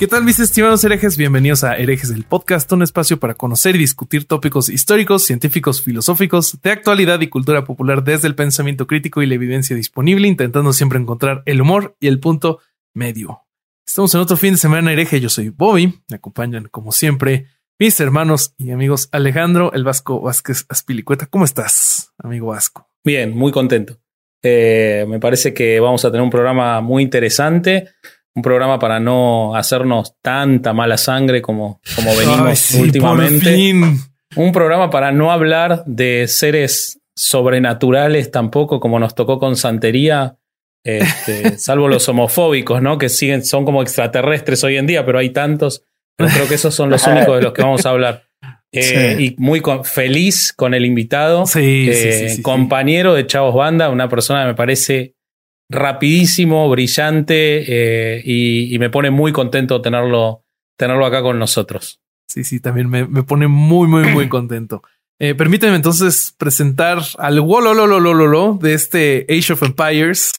¿Qué tal mis estimados herejes? Bienvenidos a Herejes el Podcast, un espacio para conocer y discutir tópicos históricos, científicos, filosóficos, de actualidad y cultura popular desde el pensamiento crítico y la evidencia disponible, intentando siempre encontrar el humor y el punto medio. Estamos en otro fin de semana hereje, yo soy Bobby, me acompañan como siempre mis hermanos y amigos Alejandro El Vasco Vázquez Aspilicueta. ¿Cómo estás, amigo Vasco? Bien, muy contento. Eh, me parece que vamos a tener un programa muy interesante un programa para no hacernos tanta mala sangre como, como venimos Ay, sí, últimamente. Un programa para no hablar de seres sobrenaturales tampoco, como nos tocó con Santería, este, salvo los homofóbicos, ¿no? Que siguen, son como extraterrestres hoy en día, pero hay tantos. Pero creo que esos son los únicos de los que vamos a hablar. Eh, Sí. Y muy con- feliz con el invitado, Sí, eh, sí. compañero de Chavos Banda, una persona que me parece rapidísimo, brillante eh, y, y me pone muy contento tenerlo, tenerlo acá con nosotros. Sí, sí, también me, me pone muy, muy, muy contento. Eh, permíteme entonces presentar al Wololololololo de este Age of Empires.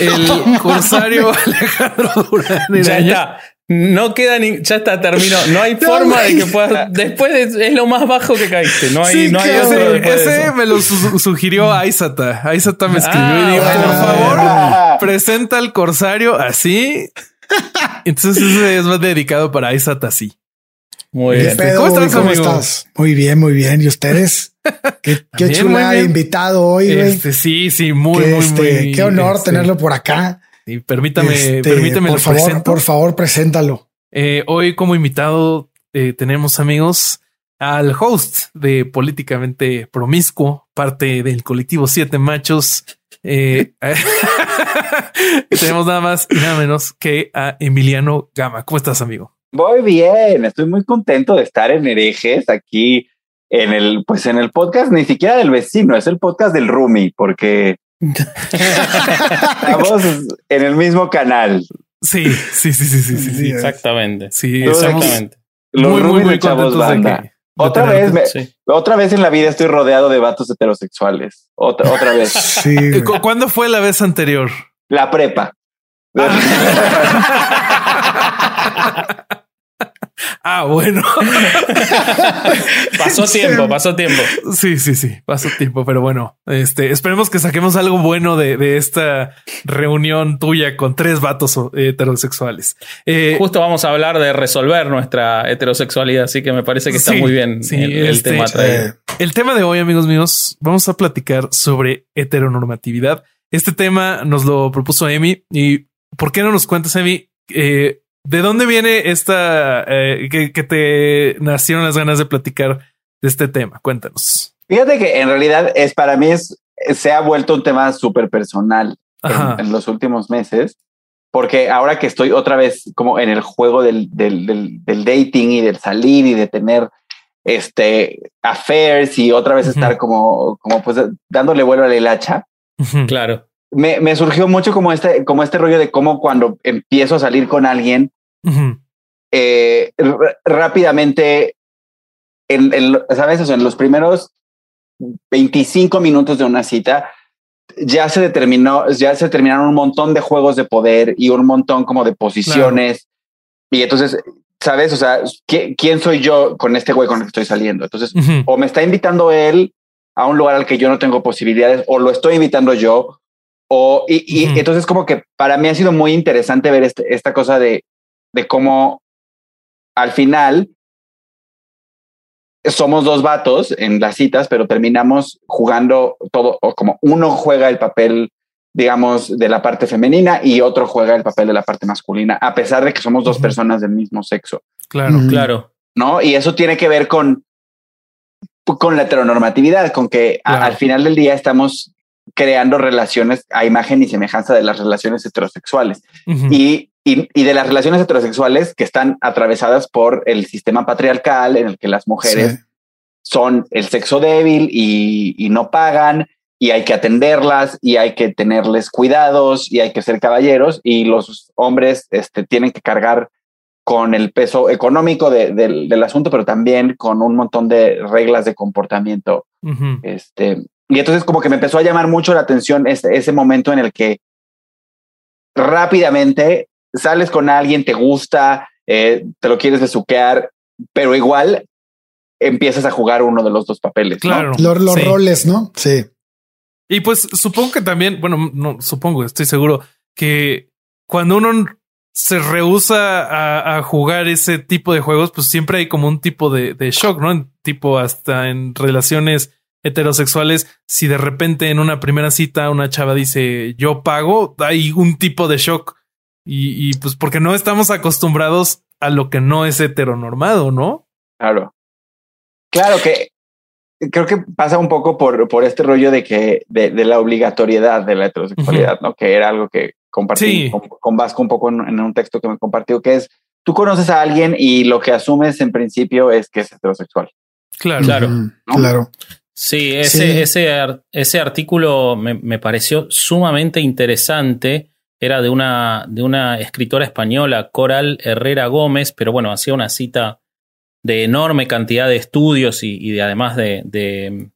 El corsario Alejandro Durán. Ya está. No queda ni, ya está, terminó. No hay forma de que puedas. Después de- es lo más bajo que caíste. No hay, Sí, no hay otro Ese, de eso. me lo su- sugirió Aizata. Aizata me escribió Ah, y dijo, bueno, por favor, Ah, presenta al corsario así. Entonces ese es más dedicado para Aizata así. Muy ¿Qué bien. pedo, ¿Cómo estás, ¿Cómo amigo? estás? Muy bien, muy bien. ¿Y ustedes? Qué, qué chula invitado hoy, güey. Este, sí, sí, muy, Qué, muy, este, muy. qué honor este, tenerlo por acá. Y permítame, Este, permíteme por lo favor, presento. por favor, preséntalo. Eh, hoy como invitado eh, tenemos amigos al host de Políticamente Promiscuo, parte del colectivo Siete Machos. Eh, tenemos nada más y nada menos que a Emiliano Gama. ¿Cómo estás, amigo? Voy bien, estoy muy contento de estar en herejes aquí en el, pues en el podcast, ni siquiera del vecino, es el podcast del Rumi, porque estamos en el mismo canal. Sí, sí, sí, sí, sí, sí. sí. Exactamente. Sí, Exactamente. Los muy, muy, muy Chavos de Banda. que. de Otra vez, me- Sí. otra vez en la vida estoy rodeado de vatos heterosexuales. Otra, otra vez. Sí, Eh, güey. ¿cu- ¿Cuándo fue la vez anterior? La prepa. Ah, bueno. Pasó tiempo, pasó tiempo. Sí, sí, sí, pasó tiempo, pero bueno, este, esperemos que saquemos algo bueno de, de esta reunión tuya con tres vatos eh, heterosexuales. Eh, Justo vamos a hablar de resolver nuestra heterosexualidad, así que me parel que está Sí, muy bien sí, el, el este, tema traído. Eh, el tema de hoy, amigos míos, vamos a platicar sobre heteronormatividad. Este tema nos lo propuso Emi y ¿por qué no nos cuentas, Emi? eh, ¿De dónde viene esta eh, que, que te nacieron las ganas de platicar de este tema? Cuéntanos. Fíjate que en realidad es para mí es, se ha vuelto un tema súper personal en, en los últimos meses, porque ahora que estoy otra vez como en el juego del, del, del, del dating y del salir y de tener este affairs y otra vez estar como, como pues dándole vuelo a la hilacha. Claro. Me, me surgió mucho como este, como este rollo de cómo cuando empiezo a salir con alguien, Ujú. eh, r- rápidamente, en, en ¿sabes? O sea, en los primeros 25 minutos de una cita, ya se determinó, ya se terminaron un montón de juegos de poder y un montón como de posiciones. Y entonces, ¿sabes? O sea, ¿qui- ¿quién soy yo con este güey con el que estoy saliendo? Entonces, Ujú. o me está invitando él a un lugar al que yo no tengo posibilidades, o lo estoy invitando yo, o y, y entonces como que para mí ha sido muy interesante ver este- esta cosa de, de cómo al final somos dos vatos en las citas, pero terminamos jugando todo, o como uno juega el papel, digamos, de la parte femenina y otro juega el papel de la parte masculina, a pesar de que somos dos personas del mismo sexo. Claro. Mm. Claro. ¿no? Y eso tiene que ver con, con la heteronormatividad, con que a- al final del día estamos creando relaciones a imagen y semejanza de las relaciones heterosexuales y, y, y de las relaciones heterosexuales que están atravesadas por el sistema patriarcal en el que las mujeres Sí. son el sexo débil y, y no pagan y hay que atenderlas y hay que tenerles cuidados y hay que ser caballeros y los hombres este, tienen que cargar con el peso económico de- del, del asunto, pero también con un montón de reglas de comportamiento. Este, y entonces como que me empezó a llamar mucho la atención ese, ese momento en el que rápidamente sales con alguien, te gusta, eh, te lo quieres besuquear, pero igual empiezas a jugar uno de los dos papeles. ¿no? Claro. Los, los Sí. roles, ¿no? Sí. Y pues supongo que también, bueno, no supongo, estoy seguro que cuando uno se rehúsa a, a jugar ese tipo de juegos, pues siempre hay como un tipo de, de shock, ¿no? En tipo hasta en relaciones heterosexuales, si de repente en una primera cita una chava dice yo pago, hay un tipo de shock. Y, y pues porque no estamos acostumbrados a lo que no es heteronormado, ¿no? Claro. Claro que creo que pasa un poco por, por este rollo de que de, de la obligatoriedad de la heterosexualidad, ¿no? Que era algo que compartí Sí. con, con Vasco un poco en, en un texto que me compartió, que es tú conoces a alguien y lo que asumes en principio es que es heterosexual. Claro. Claro. Claro. Sí, ese, Sí. Ese, ese artículo me, me pareció sumamente interesante. Era de una, de una escritora española, Coral Herrera Gómez, pero bueno, hacía una cita de enorme cantidad de estudios y, y de, además de, de-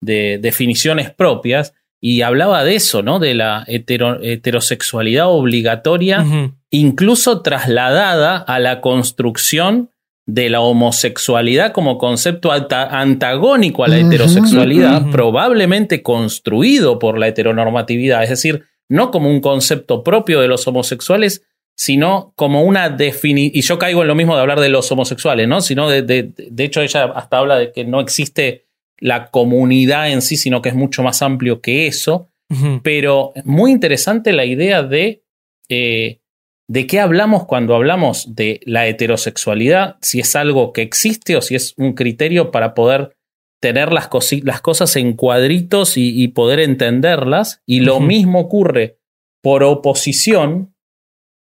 de definiciones propias. Y hablaba de eso, ¿no? De la hetero- heterosexualidad obligatoria incluso trasladada a la construcción de la homosexualidad como concepto anta- antagónico a la heterosexualidad, probablemente construido por la heteronormatividad, es decir, no como un concepto propio de los homosexuales, sino como una definición, y yo caigo en lo mismo de hablar de los homosexuales, ¿no? Sino de, de, de hecho ella hasta habla de que no existe la comunidad en sí, sino que es mucho más amplio que eso pero muy interesante la idea de eh, de qué hablamos cuando hablamos de la heterosexualidad, si es algo que existe o si es un criterio para poder tener las, cosas en cuadritos y, y poder entenderlas. Y lo mismo ocurre por oposición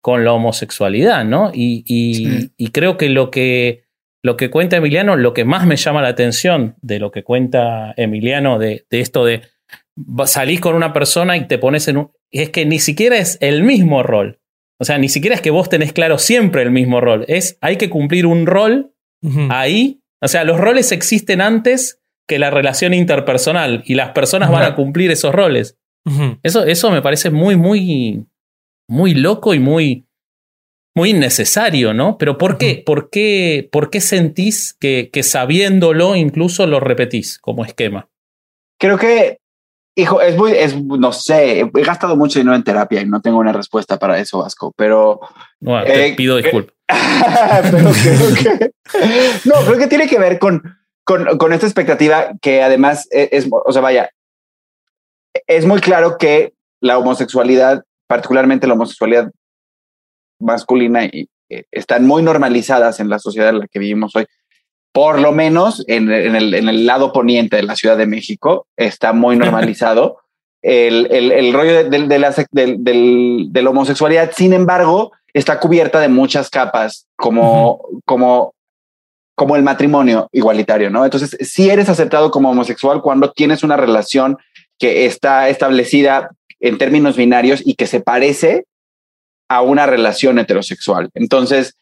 con la homosexualidad, ¿no? Y, y- Sí. y creo que lo que lo que cuenta Emiliano, lo que más me llama la atención de lo que cuenta Emiliano, de, de esto de salís con una persona y te pones en un... Es que ni siquiera es el mismo rol. O sea, ni siquiera es que vos tenés claro siempre el mismo rol. Es, hay que cumplir un rol ahí. O sea, los roles existen antes que la relación interpersonal y las personas van a cumplir esos roles. Eso, eso me parece muy, muy, muy loco y muy, muy innecesario, ¿no? Pero ¿por qué? ¿Por qué, por qué sentís que, que sabiéndolo incluso lo repetís como esquema? Creo que, hijo, es muy, es, no sé, he gastado mucho dinero en terapia y no tengo una respuesta para eso, Vasco, pero Bueno, te Eh, pido eh, disculpas. pero creo que no, creo que tiene que ver con, con, con esta expectativa que además es, es- o sea, vaya, es muy claro que la homosexualidad, particularmente la homosexualidad masculina, y, eh, están muy normalizadas en la sociedad en la que vivimos hoy. Por lo menos en, en el, en el lado poniente de la Ciudad de México está muy normalizado el, el, el rollo de, de- de la, de la homosexualidad. Sin embargo, está cubierta de muchas capas, como, como, como el matrimonio igualitario, ¿no? Entonces, si eres aceptado como homosexual cuando tienes una relación que está establecida en términos binarios y que se parece a una relación heterosexual. Entonces,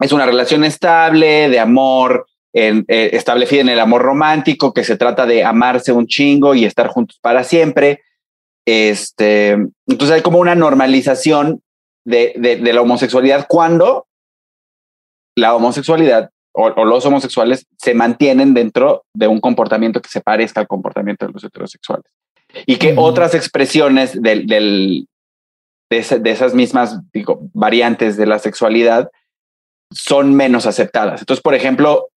es una relación estable, de amor, en, eh, establecida en el amor romántico, que se trata de amarse un chingo y estar juntos para siempre. Este, entonces hay como una normalización de, de, de la homosexualidad cuando la homosexualidad o, o los homosexuales se mantienen dentro de un comportamiento que se parezca al comportamiento de los heterosexuales. Y que otras expresiones del, del, de, ese- de esas mismas digo, variantes de la sexualidad son menos aceptadas. Entonces, por ejemplo,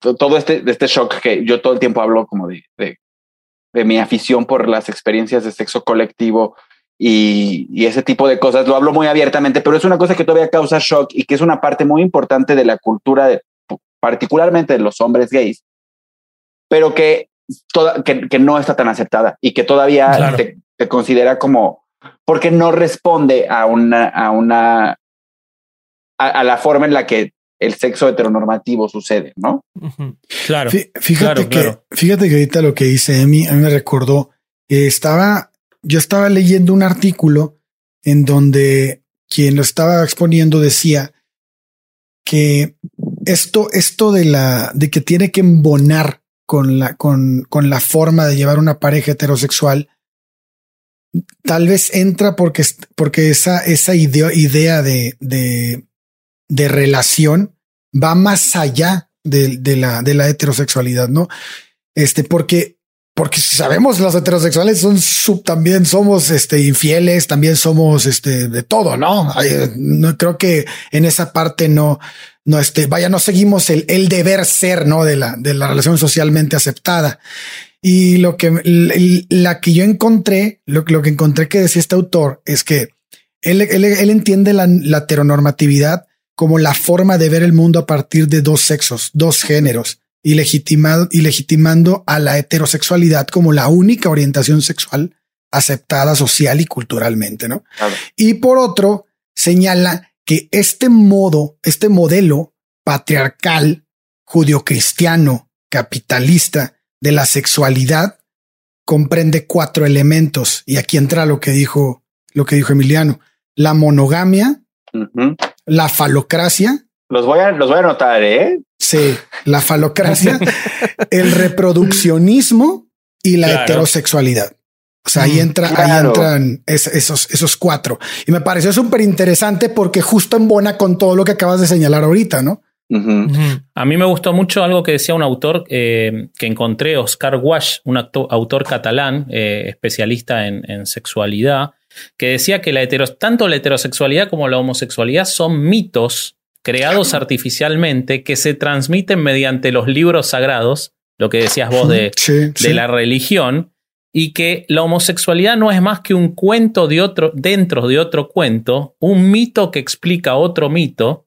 to- todo este, este shock que yo todo el tiempo hablo como de, de, de mi afición por las experiencias de sexo colectivo y, y ese tipo de cosas, lo hablo muy abiertamente, pero es una cosa que todavía causa shock y que es una parte muy importante de la cultura, de, particularmente de los hombres gays, pero que toda, que, que no está tan aceptada y que todavía Claro. te, te considera como porque no responde a una, a una, a, a la forma en la que el sexo heteronormativo sucede, ¿no? Claro. Fí- Fíjate claro, que, claro. fíjate que ahorita lo que dice Emi, a mí me recordó, eh, estaba, yo estaba leyendo un artículo en donde quien lo estaba exponiendo decía que esto, esto de la, de que tiene que embonar con la, con, con la forma de llevar una pareja heterosexual, tal vez entra porque, porque esa, esa idea, idea de, de, de relación va más allá de, de la, de la heterosexualidad, ¿no? Este, porque, porque sabemos los heterosexuales son sub, también somos este, infieles, también somos este, de todo, ¿no? Ay, no creo que en esa parte no, no, este, vaya, no seguimos el, el deber ser, ¿no? De la, de la relación socialmente aceptada. Y lo que la que yo encontré, lo, lo que encontré que decía este autor es que él, él, él entiende la, la heteronormatividad como la forma de ver el mundo a partir de dos sexos, dos géneros, y legitimado y legitimando a la heterosexualidad como la única orientación sexual aceptada social y culturalmente, ¿no? Claro. Y por otro, señala que este modo, este modelo patriarcal, judio-cristiano, capitalista de la sexualidad comprende cuatro elementos. Y aquí entra lo que dijo, lo que dijo Emiliano. La monogamia. La falocracia, Los voy a, los voy a anotar, ¿eh? sí, la falocracia, el reproduccionismo y la Claro. heterosexualidad. O sea, ahí Mm, entra, ahí entran es- esos, esos cuatro. Y me pareció súper interesante porque justo embona con todo lo que acabas de señalar ahorita, ¿no? A mí me gustó mucho algo que decía un autor eh, que encontré, Oscar Wash, un acto- autor catalán, eh, especialista en, en sexualidad, que decía que la heteros- tanto la heterosexualidad como la homosexualidad son mitos creados artificialmente que se transmiten mediante los libros sagrados, lo que decías vos de, Sí, de sí. la religión y que la homosexualidad no es más que un cuento de otro dentro de otro cuento, un mito que explica otro mito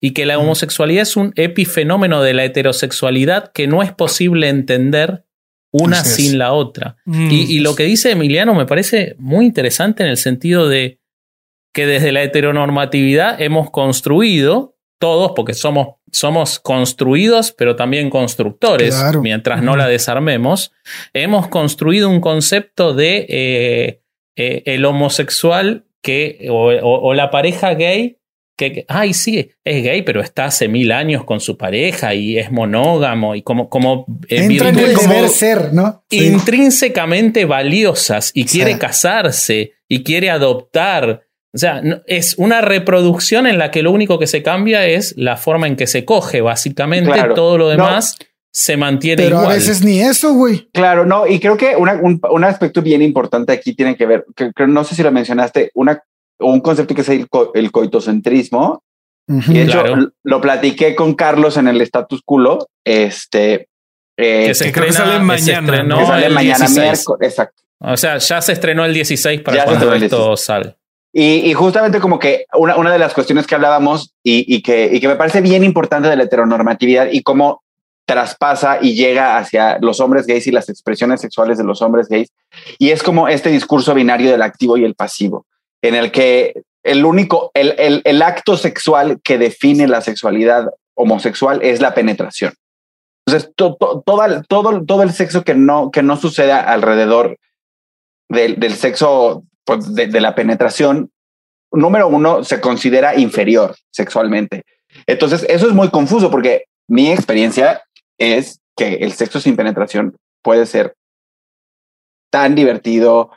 y que la Mm. homosexualidad es un epifenómeno de la heterosexualidad que no es posible entender una Así es. sin la otra. Mm. Y, y lo que dice Emiliano me parece muy interesante en el sentido de que desde la heteronormatividad hemos construido todos, porque somos, somos construidos, pero también constructores, Claro. mientras no la desarmemos, hemos construido un concepto de eh, eh, el homosexual que, o, o- o la pareja gay, que, ay, sí, es gay, pero está hace mil años con su pareja y es monógamo y como, como eh, Entra en el como- deber ser, ¿no? Sí. intrínsecamente valiosas y quiere Sí. casarse y quiere adoptar. O sea, no- es una reproducción en la que lo único que se cambia es la forma en que se coge. Básicamente Claro. todo lo No. demás se mantiene Pero igual. a veces ni eso, güey. Claro, no, y creo que una- un, un aspecto bien importante aquí tiene que ver, que, que no sé si lo mencionaste, una, un concepto que es el, co- el coitocentrismo, Ujú. y de hecho Claro. lo platiqué con Carlos en el status culo, este, eh, que se que creo que estrena- sale se mañana, estrenó ¿no? que sale el mañana 16. miércoles, exacto. O sea, ya se estrenó el 16 para Ya se cuando esto sale. Y, y justamente como que una, una de las cuestiones que hablábamos y, y que, y que me parece bien importante de la heteronormatividad y cómo traspasa y llega hacia los hombres gays y las expresiones sexuales de los hombres gays. Y es como este discurso binario del activo y el pasivo, en el que el único, el, el, el acto sexual que define la sexualidad homosexual es la penetración. Entonces, to, to, todo, todo, todo el sexo que no, que no suceda alrededor del, del sexo, pues, de, de, la penetración, número uno, se considera inferior sexualmente. Entonces, eso es muy confuso porque mi experiencia es que el sexo sin penetración puede ser tan divertido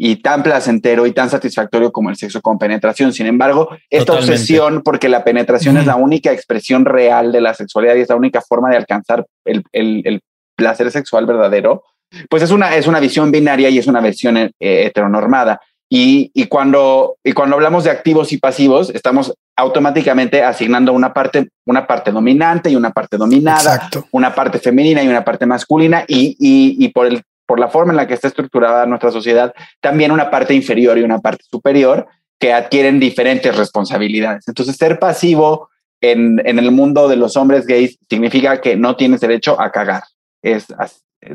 y tan placentero y tan satisfactorio como el sexo con penetración. Sin embargo, esta Totalmente. obsesión, porque la penetración Ujú. es la única expresión real de la sexualidad y es la única forma de alcanzar el, el, el placer sexual verdadero, pues es una, es una visión binaria y es una versión eh, heteronormada. Y, y, cuando, y cuando hablamos de activos y pasivos, estamos automáticamente asignando una parte, una parte dominante y una parte dominada, Exacto. una parte femenina y una parte masculina, y, y, y por, el, por la forma en la que está estructurada nuestra sociedad, también una parte inferior y una parte superior que adquieren diferentes responsabilidades. Entonces, ser pasivo en, en el mundo de los hombres gays significa que no tienes derecho a cagar. Es,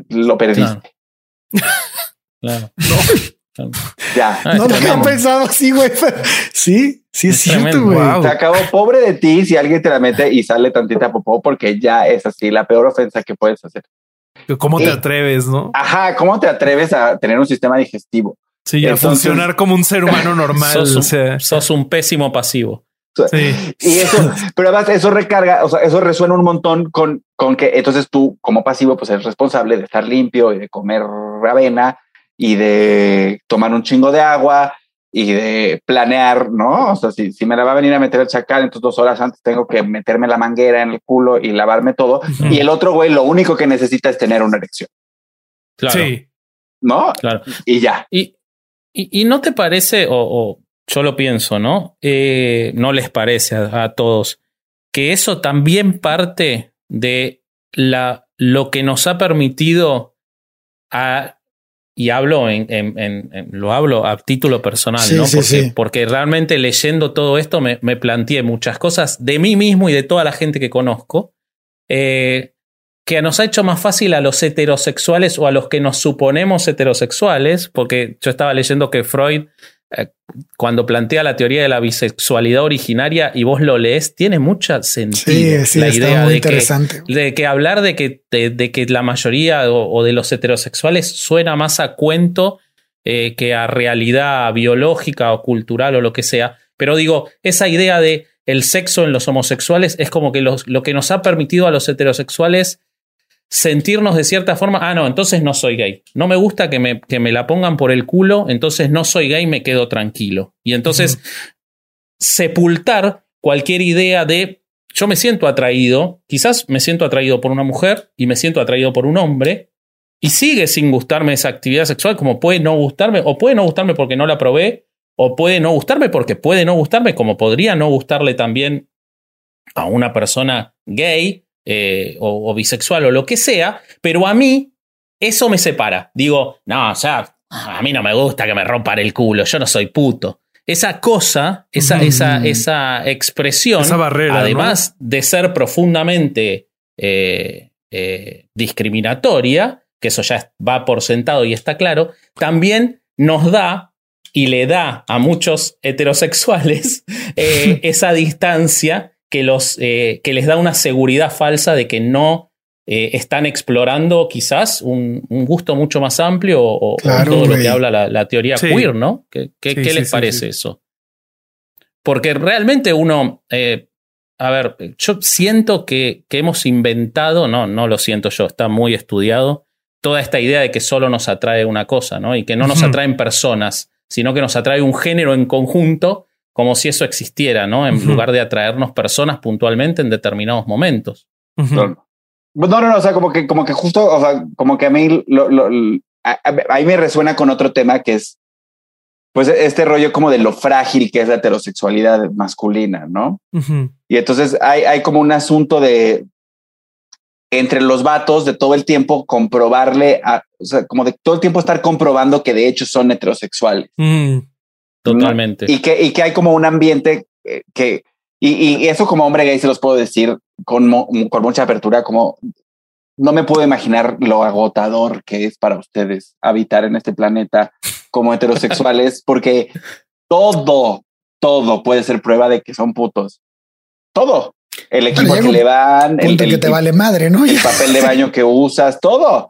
lo perdiste. Claro. Ya. Ah, no lo había pensado así, güey. Sí, sí es, Es cierto, tremendo, güey. wow. Se acabó. Pobre de ti si alguien te la mete y sale tantita popó porque ya es así la peor ofensa que puedes hacer. ¿Cómo te Eh. atreves, no? Ajá, ¿cómo te atreves a tener un sistema digestivo? Sí, a funcionar como un ser humano normal. Sos o un, sea, sos un pésimo pasivo. sí. Y eso, pero además eso recarga, o sea, eso resuena un montón con, con que entonces tú como pasivo pues eres responsable de estar limpio y de comer avena y de tomar un chingo de agua y de planear, ¿no? O sea, si, si me la va a venir a meter el chacal, entonces dos horas antes tengo que meterme la manguera en el culo y lavarme todo. Y el otro güey lo único que necesita es tener una erección, Claro. Sí. ¿no? Claro. Y ya. Y, y, y no te parece, o, o yo lo pienso, ¿no? Eh, no les parece a, a todos que eso también parte de la, lo que nos ha permitido a, y hablo en, en- en- en- lo hablo a título personal, Sí, ¿no? sí, porque, sí. porque realmente leyendo todo esto me, me planteé muchas cosas de mí mismo y de toda la gente que conozco. eh, que nos ha hecho más fácil a los heterosexuales o a los que nos suponemos heterosexuales, porque yo estaba leyendo que Freud, cuando plantea la teoría de la bisexualidad originaria y vos lo lees, tiene mucho sentido. Sí, sí, la está idea muy de que, interesante. de que hablar de que, de, de que la mayoría o, o de los heterosexuales suena más a cuento eh, que a realidad biológica o cultural o lo que sea. Pero digo, esa idea de el sexo en los homosexuales es como que los- lo que nos ha permitido a los heterosexuales sentirnos de cierta forma, ah, no, entonces no soy gay. No me gusta que me, que me la pongan por el culo, entonces no soy gay, me quedo tranquilo. Y entonces sepultar cualquier idea de yo me siento atraído, quizás me siento atraído por una mujer y me siento atraído por un hombre, y sigue sin gustarme esa actividad sexual, como puede no gustarme, o puede no gustarme porque no la probé, o puede no gustarme porque puede no gustarme, como podría no gustarle también a una persona gay eh, o, o bisexual o lo que sea, pero a mí eso me separa. Digo, no, o sea, a mí no me gusta que me rompan el culo, yo no soy puto. Esa cosa, esa, esa, esa expresión, Esa barrera, ¿no? además de ser profundamente eh, eh, discriminatoria, que eso ya va por sentado y está claro, también nos da y le da a muchos heterosexuales eh, esa distancia que, los, eh, que les da una seguridad falsa de que no eh, están explorando quizás un, un gusto mucho más amplio o, todo lo que habla la, la teoría Sí. queer, ¿no? ¿Qué, qué- Sí, qué sí, les sí, parece sí. eso? Porque realmente uno, eh, a ver, yo siento que, que hemos inventado, no, no lo siento yo, está muy estudiado, toda esta idea de que solo nos atrae una cosa, ¿no? Y que no nos atraen personas, sino que nos atrae un género en conjunto, como si eso existiera, ¿no? En Ujú. lugar de atraernos personas puntualmente en determinados momentos. Ujú. No, no, no, no, o sea, como que, como que justo, o sea, como que a mí, lo, lo- lo- a, a- ahí me resuena con otro tema que es, pues, este rollo como de lo frágil que es la heterosexualidad masculina, ¿no? Ujú. Y entonces hay, hay como un asunto de, entre los vatos, de todo el tiempo comprobarle, a, o sea, como de todo el tiempo estar comprobando que de hecho son heterosexuales. Mm. Totalmente. Y que, y que hay como un ambiente eh, que, y, y eso como hombre gay se los puedo decir con, mo- con mucha apertura, como no me puedo imaginar lo agotador que es para ustedes habitar en este planeta como heterosexuales, porque todo, todo puede ser prueba de que son putos. Todo. El equipo llega que le van, el, el- que te vale madre, ¿no? el papel de baño que usas, todo.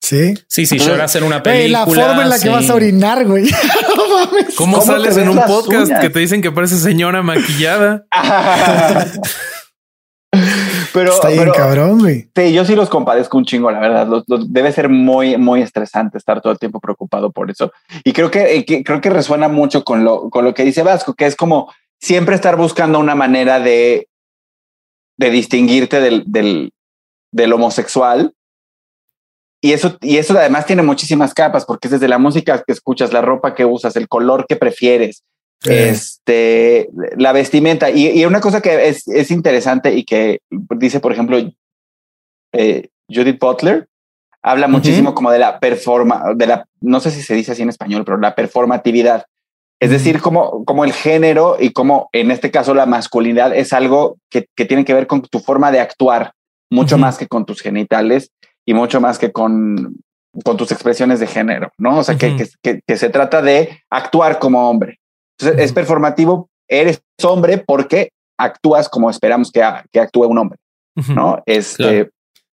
Sí. Sí, si lloras en una película. la forma en la que sí. vas a orinar, güey. mames. ¿Cómo, ¿Cómo sales en un podcast uñas? que te dicen que parece señora maquillada? pero, Está bien pero- cabrón, güey. Sí, yo sí los compadezco un chingo, la verdad. Los- los- debe ser muy, muy estresante estar todo el tiempo preocupado por eso. Y creo que, eh, que- creo que resuena mucho con lo, con lo que dice Vasco, que es como siempre estar buscando una manera de, de distinguirte del, del, del homosexual. Y eso, y eso además tiene muchísimas capas, porque es desde la música que escuchas, la ropa que usas, el color que prefieres, Sí. este, la vestimenta. Y, y una cosa que es, es interesante y que dice, por ejemplo, eh, Judith Butler, habla muchísimo como de la performa, de la, no sé si se dice así en español, pero la performatividad. Es decir, como, como el género y como en este caso la masculinidad es algo que, que tiene que ver con tu forma de actuar, mucho más que con tus genitales. Y mucho más que con, con tus expresiones de género, ¿no? O sea, que, que, que, se trata de actuar como hombre. Entonces, es performativo, eres hombre porque actúas como esperamos que, que actúe un hombre, ¿no? Este,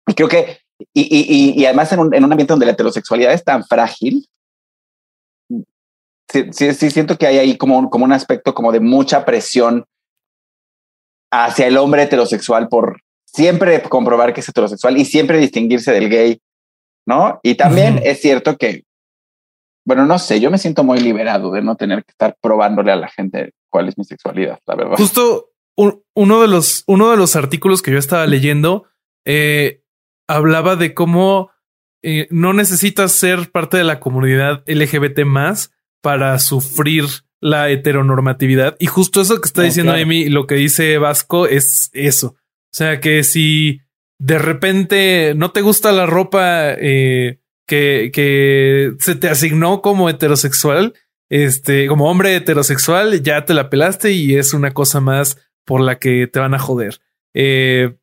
y creo que, y, y, y además en un, en un, ambiente donde la heterosexualidad es tan frágil, sí, sí, sí, siento que hay ahí como, como un aspecto como de mucha presión hacia el hombre heterosexual por siempre comprobar que es heterosexual y siempre distinguirse del gay, ¿no? Y también es cierto que, bueno, no sé, yo me siento muy liberado de no tener que estar probándole a la gente cuál es mi sexualidad, la verdad. Justo uno de los, uno de los artículos que yo estaba leyendo eh, hablaba de cómo eh, no necesitas ser parte de la comunidad LGBT más para sufrir la heteronormatividad. Y justo eso que está oh, diciendo Amy, lo que dice Vasco es eso. O sea que si de repente no te gusta la ropa eh, que, que se te asignó como heterosexual, este, como hombre heterosexual, ya te la pelaste y es una cosa más por la que te van a joder. Eh,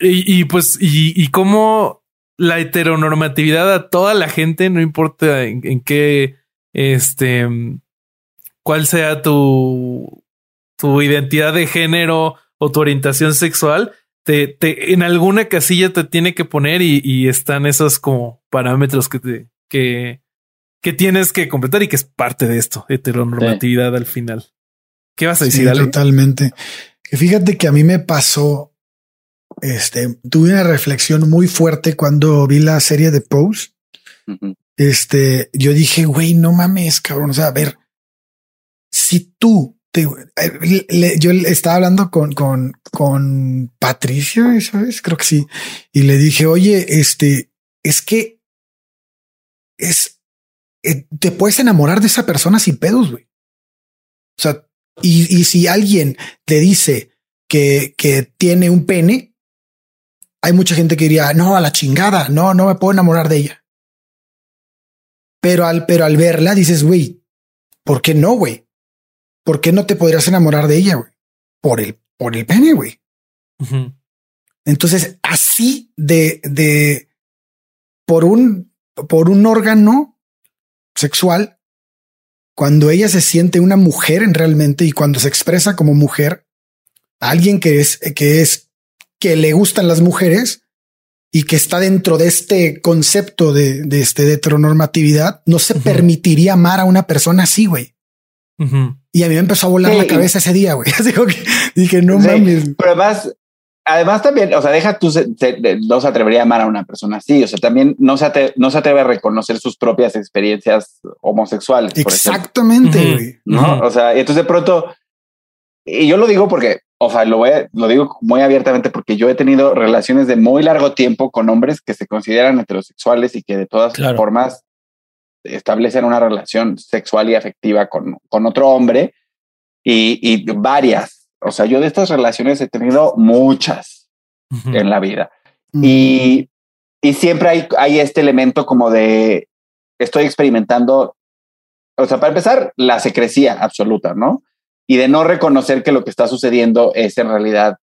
y, pues, y, cómo la heteronormatividad a toda la gente, no importa en, qué, este, cuál sea tu, tu identidad de género o tu orientación sexual, te, te, en alguna casilla te tiene que poner y, y están esos como parámetros que te, que, que tienes que completar y que es parte de esto, heteronormatividad al final. ¿Qué vas a decir? totalmente. Que fíjate que a mí me pasó, este, tuve una reflexión muy fuerte cuando vi la serie de Pose. Este, yo dije, güey, no mames, cabrón. O sea, a ver, si tú eh, yo estaba hablando con, con, con Patricia, ¿sabes? Creo que sí. Y le dije, oye, este, es que es, eh, te puedes enamorar de esa persona sin pedos, güey. O sea, y, y si alguien te dice que, que tiene un pene, hay mucha gente que diría, no, a la chingada, no, no me puedo enamorar de ella. Pero al, pero al verla dices, güey, ¿por qué no, güey? ¿Por qué no te podrías enamorar de ella, güey? Por el, por el pene, güey. Entonces, así de, de, por un, por un órgano sexual, cuando ella se siente una mujer en realmente y cuando se expresa como mujer, alguien que es, que es, que le gustan las mujeres y que está dentro de este concepto de, de este de heteronormatividad, no se permitiría amar a una persona así, güey. Y a mí me empezó a volar la cabeza ese día, güey. Así que dije, no mames. Pero además, además también, o sea, deja tú, no se atrevería a amar a una persona así. O sea, también no se, no se atreve a reconocer sus propias experiencias homosexuales. Exactamente, ¿no? O sea, y entonces de pronto, y yo lo digo porque, o sea, lo, voy lo digo muy abiertamente porque yo he tenido relaciones de muy largo tiempo con hombres que se consideran heterosexuales y que de todas formas establecen una relación sexual y afectiva con, con otro hombre y, y varias o sea, yo de estas relaciones he tenido muchas en la vida. y, y, siempre hay, hay este elemento como de estoy experimentando, o sea, para empezar, la secrecía absoluta, ¿no? Y de no reconocer que lo que está sucediendo es en realidad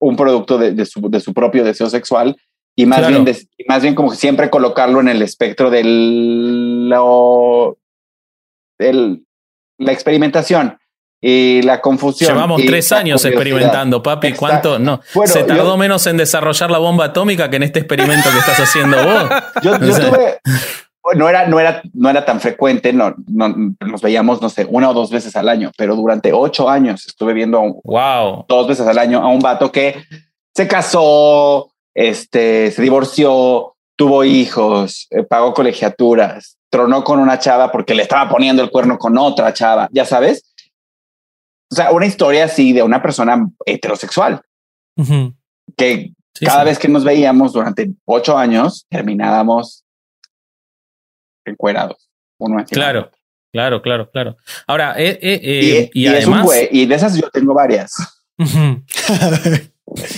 un producto de, de, su, de su, propio deseo sexual y más, bien más bien como siempre colocarlo en el espectro del, lo, del la experimentación y la confusión. Llevamos tres años experimentando, papi. ¿Cuánto? No. se tardó menos en desarrollar la bomba atómica que en este experimento que estás haciendo vos. Yo, tuve. No era, no, era, no era tan frecuente, no, nos veíamos, no sé, una o dos veces al año, pero durante ocho años estuve viendo wow. dos veces al año a un vato que se casó, este, se divorció, tuvo hijos, eh, pagó colegiaturas, tronó con una chava porque le estaba poniendo el cuerno con otra chava, ya sabes o sea, una historia así de una persona heterosexual que cada vez que nos veíamos durante ocho años terminábamos encuerados. Uno claro, claro, claro, claro. Ahora, eh, eh, eh, y, además. y de esas yo tengo varias.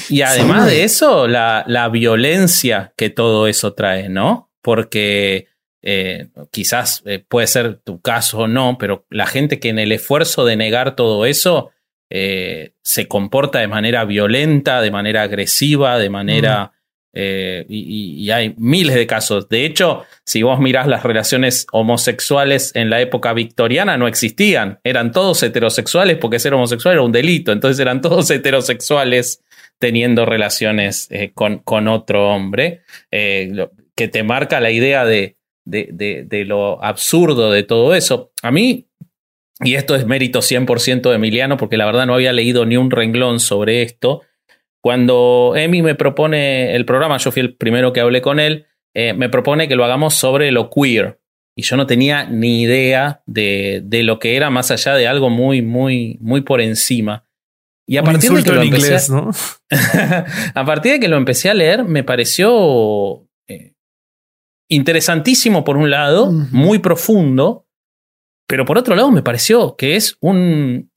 y además de eso, la, la violencia que todo eso trae, ¿no? Porque eh, quizás eh, puede ser tu caso o no, pero la gente que en el esfuerzo de negar todo eso eh, se comporta de manera violenta, de manera agresiva, de manera Eh, y, hay miles de casos. De hecho, si vos mirás las relaciones homosexuales en la época victoriana, no existían. Eran todos heterosexuales porque ser homosexual era un delito. Entonces eran todos heterosexuales teniendo relaciones eh, con, con, otro hombre, eh, que te marca la idea de, de, de, lo absurdo de todo eso. A mí, y esto es mérito 100% de Emiliano, porque la verdad no había leído ni un renglón sobre esto, cuando Emi me propone el programa, yo fui el primero que hablé con él, eh, me propone que lo hagamos sobre lo queer. Y yo no tenía ni idea de, de, lo que era más allá de algo muy, muy, muy por encima. Y a partir de que lo empecé, inglés, ¿no? a partir de que lo empecé a leer, me pareció eh, interesantísimo por un lado, muy profundo, pero por otro lado me pareció que es un,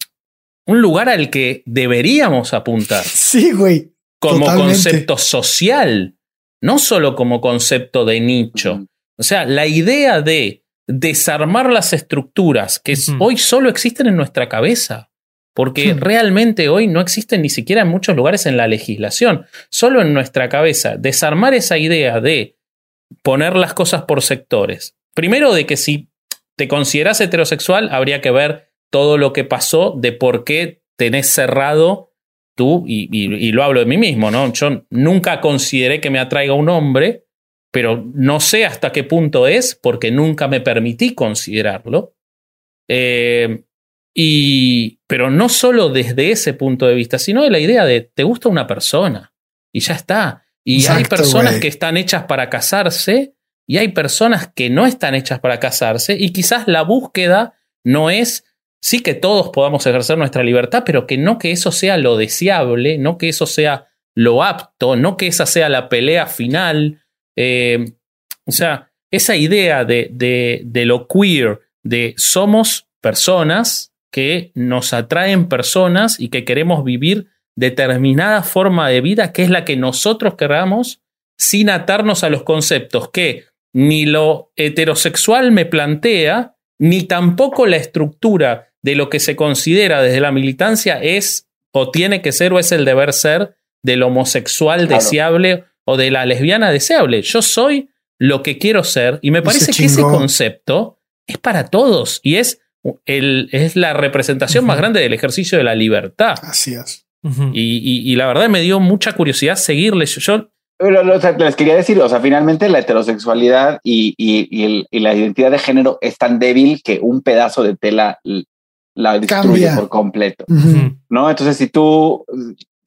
un lugar al que deberíamos apuntar. Sí, güey. Como concepto social, no solo como concepto de nicho. O sea, la idea de desarmar las estructuras que hoy solo existen en nuestra cabeza. Porque realmente hoy no existen ni siquiera en muchos lugares en la legislación, solo en nuestra cabeza. Desarmar esa idea de poner las cosas por sectores. Primero de que si te consideras heterosexual, habría que ver todo lo que pasó de por qué tenés cerrado tú, y, lo hablo de mí mismo, ¿no? Yo nunca consideré que me atraiga un hombre, pero no sé hasta qué punto es, porque nunca me permití considerarlo. Eh, y, pero no solo desde ese punto de vista, sino de la idea de te gusta una persona y ya está. Y hay personas que están hechas para casarse y hay personas que no están hechas para casarse y quizás la búsqueda no es sí que todos podamos ejercer nuestra libertad, pero que no que eso sea lo deseable, no que eso sea lo apto, no que esa sea la pelea final. Eh, o sea, esa idea de, de, de lo queer, de somos personas que nos atraen personas y que queremos vivir determinada forma de vida que es la que nosotros queramos sin atarnos a los conceptos que ni lo heterosexual me plantea, ni tampoco la estructura de lo que se considera desde la militancia es o tiene que ser o es el deber ser del homosexual deseable o de la lesbiana deseable. Yo soy lo que quiero ser y me parece que ese concepto es para todos y es, el, es la representación más grande del ejercicio de la libertad. Así es. y, la verdad me dio mucha curiosidad seguirle. Yo, les quería decir, o sea, finalmente la heterosexualidad y, y, la identidad de género es tan débil que un pedazo de tela la destruye por completo. ¿No? Entonces, si tú,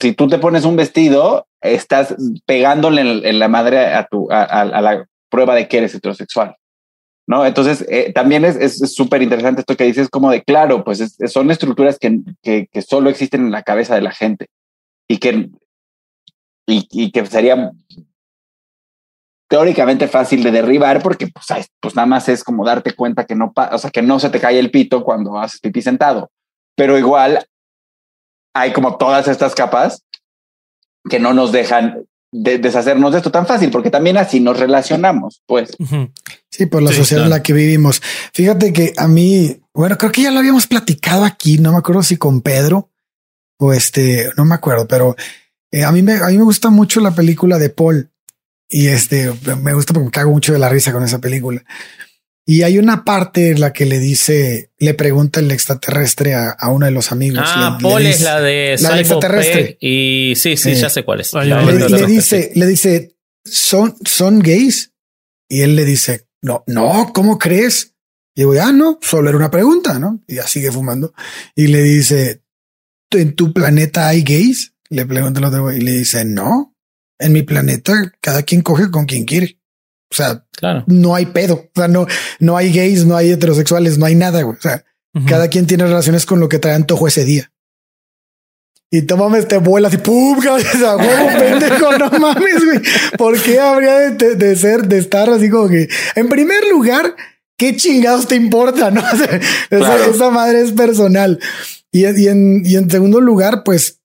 si tú te pones un vestido, estás pegándole en, la madre a, tu, a, la prueba de que eres heterosexual. ¿No? Entonces, eh, también es súper interesante esto que dices, como de claro, pues son estructuras que, que, solo existen en la cabeza de la gente y que, y que sería teóricamente fácil de derribar porque pues, pues nada más es como darte cuenta que no, o sea, que no se te cae el pito cuando haces pipí sentado. Pero igual hay como todas estas capas que no nos dejan deshacernos de esto tan fácil, porque también así nos relacionamos, pues. Sí, por la sociedad en la que vivimos. Fíjate que a mí, bueno, creo que ya lo habíamos platicado aquí, no me acuerdo si con Pedro o este, no me acuerdo, pero eh, a mí me, a mí me gusta mucho la película de Paul, y este me gusta porque me cago mucho de la risa con esa película. Y hay una parte en la que le dice, le pregunta el extraterrestre a, uno de los amigos. Ah, Paul es la de la extraterrestre. Y sí, sí, ya sé cuál es. le, dice, le dice, son, son gays. Y él le dice, no, no, ¿cómo crees? Y digo, ah, no, solo era una pregunta, ¿no? Y ya sigue fumando. Y le dice, ¿en tu planeta hay gays? Le pregunta el otro y le dice, no en mi planeta cada quien coge con quien quiere. O sea, claro. no hay pedo. O sea, no, no hay gays, no hay heterosexuales, no hay nada. O sea, cada quien tiene relaciones con lo que trae antojo ese día. Y tómame este vuelo así, pum, cabeza, huevo, pendejo, no mames, güey. ¿Por qué habría de, ser, de estar así como que, en primer lugar, qué chingados te importa? No, esa, madre es personal. Y, y, en, y en segundo lugar, pues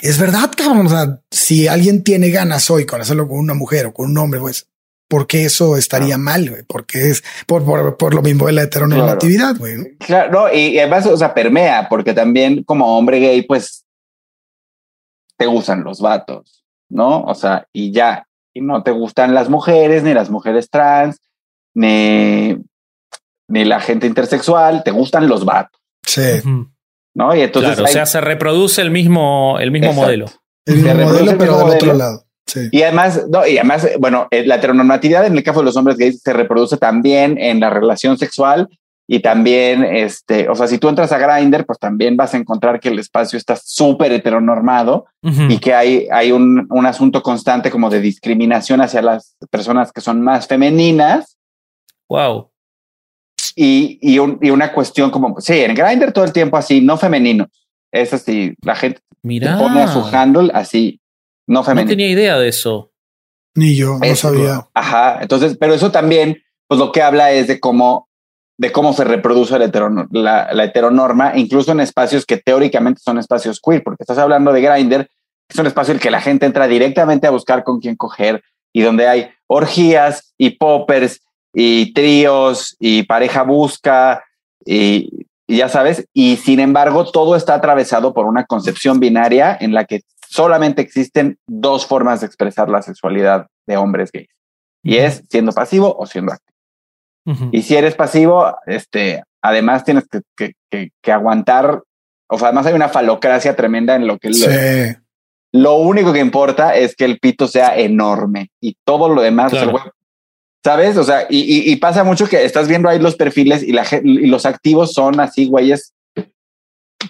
es verdad, cabrón. O sea, si alguien tiene ganas hoy con hacerlo con una mujer o con un hombre, pues, ¿por qué eso estaría mal? Güey? Porque es por, por, lo mismo de la heteronormatividad, güey. Claro, no, y además, o sea, permea, porque también como hombre gay, pues te gustan los vatos, ¿no? O sea, y ya. y no te gustan las mujeres, ni las mujeres trans, ni, ni la gente intersexual, te gustan los vatos. Sí. ¿No? Y entonces. Claro, o sea, se reproduce el mismo, el mismo Exacto. modelo. El mismo modelo, el pero del otro lado. Sí. y además, no, y además, bueno, eh, la heteronormatividad en el caso de los hombres gays se reproduce también en la relación sexual y también, este, o sea, si tú entras a Grindr, pues también vas a encontrar que el espacio está súper heteronormado Ujú. y que hay, hay un, un asunto constante como de discriminación hacia las personas que son más femeninas Wow. y, y, un- y una cuestión como, sí, en Grindr todo el tiempo así, no femeninos. Es así, la gente Mirá. pone a su handle así, no No femenino. tenía idea de eso. Ni yo, no sabía. Ajá, entonces, pero eso también, pues lo que habla es de cómo, de cómo se reproduce la, heterono- la, la heteronorma, incluso en espacios que teóricamente son espacios queer, porque estás hablando de Grindr, es un espacio en el que la gente entra directamente a buscar con quién coger y donde hay orgías y poppers y tríos y pareja busca y, y ya sabes, y sin embargo todo está atravesado por una concepción binaria en la que solamente existen dos formas de expresar la sexualidad de hombres gays. Y es siendo pasivo o siendo activo. Y si eres pasivo, este, además tienes que, que, que- que aguantar, o sea, además hay una falocracia tremenda en lo que lo, Sí. lo único que importa es que el pito sea enorme y todo lo demás, o sea, Claro. ¿sabes? O sea, y, y- y pasa mucho que estás viendo ahí los perfiles y, la, y los activos son así, güeyes,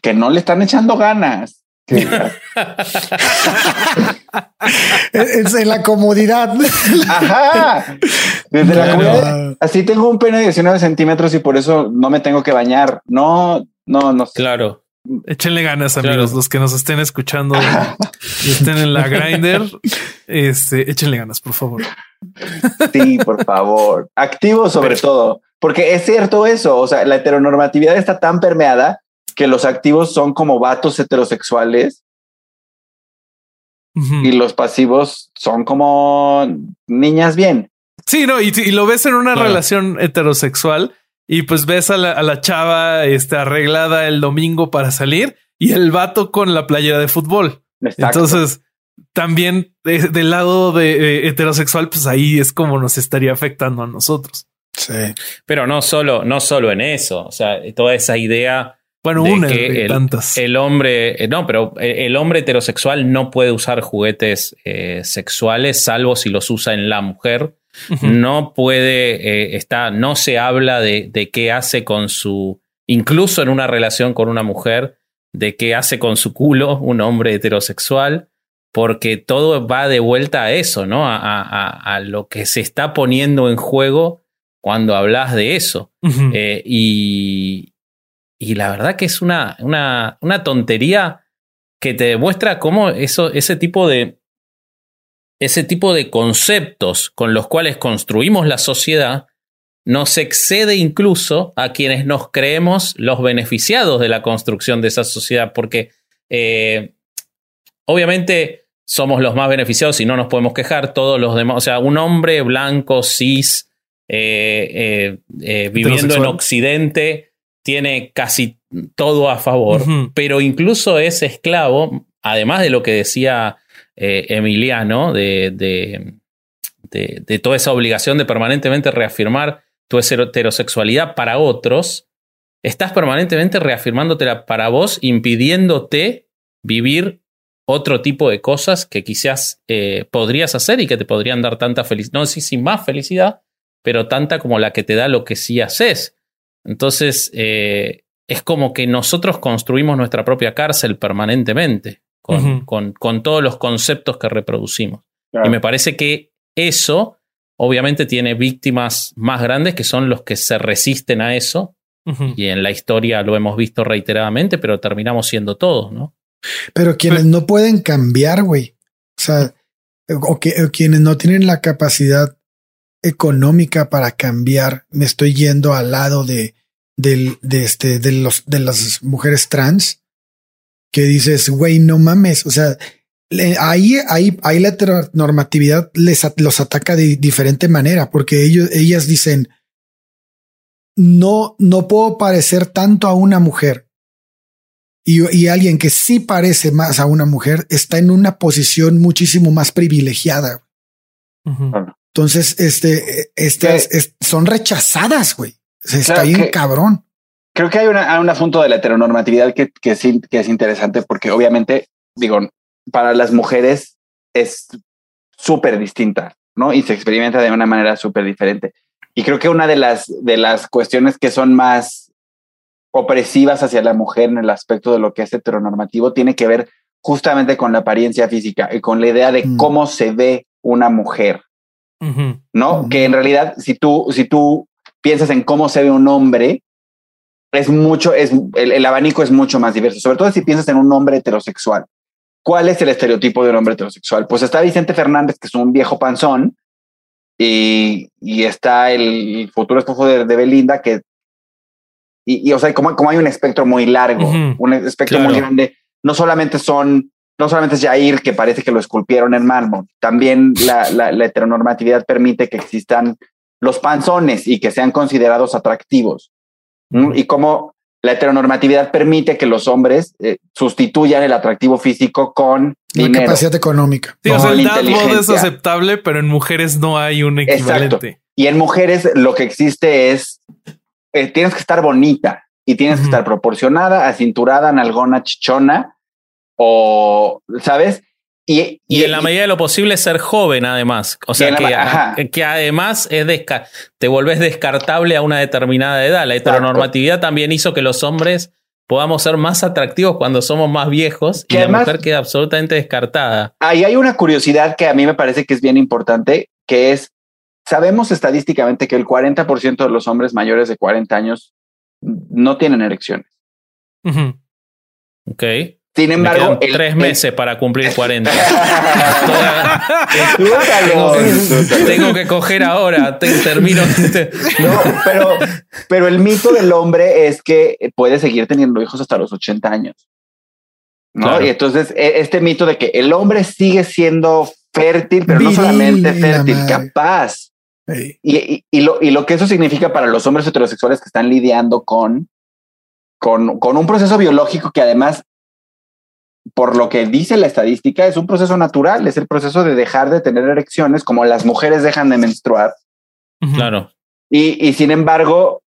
que no le están echando ganas. Es en la comodidad. Ajá. Desde la no. así tengo un pene de 19 centímetros y por eso no me tengo que bañar. No, no, no. sé. Claro. Échenle ganas, Claro. amigos, los que nos estén escuchando y estén en la grinder. Este, échenle ganas, por favor. Sí, por favor. Activo sobre todo. Porque es cierto eso. O sea, la heteronormatividad está tan permeada que los activos son como vatos heterosexuales y los pasivos son como niñas bien. Sí, no, y, y lo ves en una Claro. relación heterosexual y pues ves a la, a la chava este, arreglada el domingo para salir y el vato con la playera de fútbol. Exacto. Entonces, también de- del lado de eh, heterosexual, pues ahí es como nos estaría afectando a nosotros. Sí. Pero no solo, no solo en eso. O sea, toda esa idea Bueno, de una que de el, tantas. el hombre, eh, no, pero el el hombre heterosexual no puede usar juguetes eh, sexuales, salvo si los usa en la mujer. No puede, eh, está, no se habla de, de qué hace con su, incluso en una relación con una mujer, de qué hace con su culo un hombre heterosexual, porque todo va de vuelta a eso, ¿no? A, a- lo que se está poniendo en juego cuando hablas de eso. Eh, y, y la verdad que es una, una, una tontería que te demuestra cómo eso, ese tipo de. Ese tipo de conceptos con los cuales construimos la sociedad nos excede incluso a quienes nos creemos los beneficiados de la construcción de esa sociedad, porque eh, obviamente somos los más beneficiados y no nos podemos quejar, todos los demás, o sea, un hombre blanco, cis, eh, eh, viviendo en. Occidente, tiene casi todo a favor, pero incluso es esclavo, además de lo que decía eh, Emiliano, de, de, de- de toda esa obligación de permanentemente reafirmar tu heterosexualidad para otros, estás permanentemente reafirmándotela para vos, impidiéndote vivir otro tipo de cosas que quizás eh, podrías hacer y que te podrían dar tanta felicidad, no sé si sin más felicidad, pero tanta como la que te da lo que sí haces. Entonces, eh, es como que nosotros construimos nuestra propia cárcel permanentemente con, con- con todos los conceptos que reproducimos. Claro. Y me parece que eso obviamente tiene víctimas más grandes que son los que se resisten a eso. Y en la historia lo hemos visto reiteradamente, pero terminamos siendo todos, ¿no? Pero quienes no pueden cambiar, güey. O sea, o, que, o quienes no tienen la capacidad económica para cambiar, me estoy yendo al lado de, del- de, este, de, los, de las mujeres trans, que dices, güey, no mames. O sea, le- ahí, ahí, ahí la heteronormatividad les los ataca de diferente manera, porque ellos, ellas dicen, no, no puedo parecer tanto a una mujer. Y, y alguien que sí parece más a una mujer está en una posición muchísimo más privilegiada. Entonces, este, estas son rechazadas, güey. Se está bien cabrón. Creo que hay un asunto de la heteronormatividad que, que, que es interesante porque obviamente, digo, para las mujeres es súper distinta, ¿no? Y se experimenta de una manera súper diferente. Y creo que una de las, de las cuestiones que son más opresivas hacia la mujer en el aspecto de lo que es heteronormativo tiene que ver justamente con la apariencia física y con la idea de mm. cómo se ve una mujer, ¿no? Que en realidad, si tú, si tú piensas en cómo se ve un hombre, es mucho, es, el, abanico es mucho más diverso, sobre todo si piensas en un hombre heterosexual. ¿Cuál es el estereotipo de un hombre heterosexual? Pues está Vicente Fernández, que es un viejo panzón, y, y está el futuro esposo de, Belinda, que, y, o sea, como, como hay un espectro muy largo, un espectro muy grande, no solamente son, no solamente es Jair, que parece que lo esculpieron en mármol, también la, la, la heteronormatividad permite que existan los panzones y que sean considerados atractivos. Y como la heteronormatividad permite que los hombres eh, sustituyan el atractivo físico con la capacidad económica. Sí, o sea, el dad es aceptable, pero en mujeres no hay un equivalente. Y en mujeres lo que existe es eh, tienes que estar bonita y tienes que estar proporcionada, acinturada, nalgona, chichona o, ¿sabes? Y, en la medida de lo posible ser joven, además. O sea, que, que, además es te volvés descartable a una determinada edad. La heteronormatividad también hizo que los hombres podamos ser más atractivos cuando somos más viejos y la mujer queda absolutamente descartada. Ahí hay una curiosidad que a mí me parece que es bien importante, que es, sabemos estadísticamente que el 40% de los hombres mayores de 40 años no tienen erecciones. Ok. Sin embargo, tres meses para cumplir 40. tengo, que coger ahora, termino. no, pero, pero el mito del hombre es que puede seguir teniendo hijos hasta los 80 años. ¿no? Y entonces, e, este mito de que el hombre sigue siendo fértil, pero no solamente fértil, capaz. Y, y, lo, y lo que eso significa para los hombres heterosexuales que están lidiando con, con, con un proceso biológico que además por lo que dice la estadística, es un proceso natural, es el proceso de dejar de tener erecciones, como las mujeres dejan de menstruar. Claro. Y, sin embargo,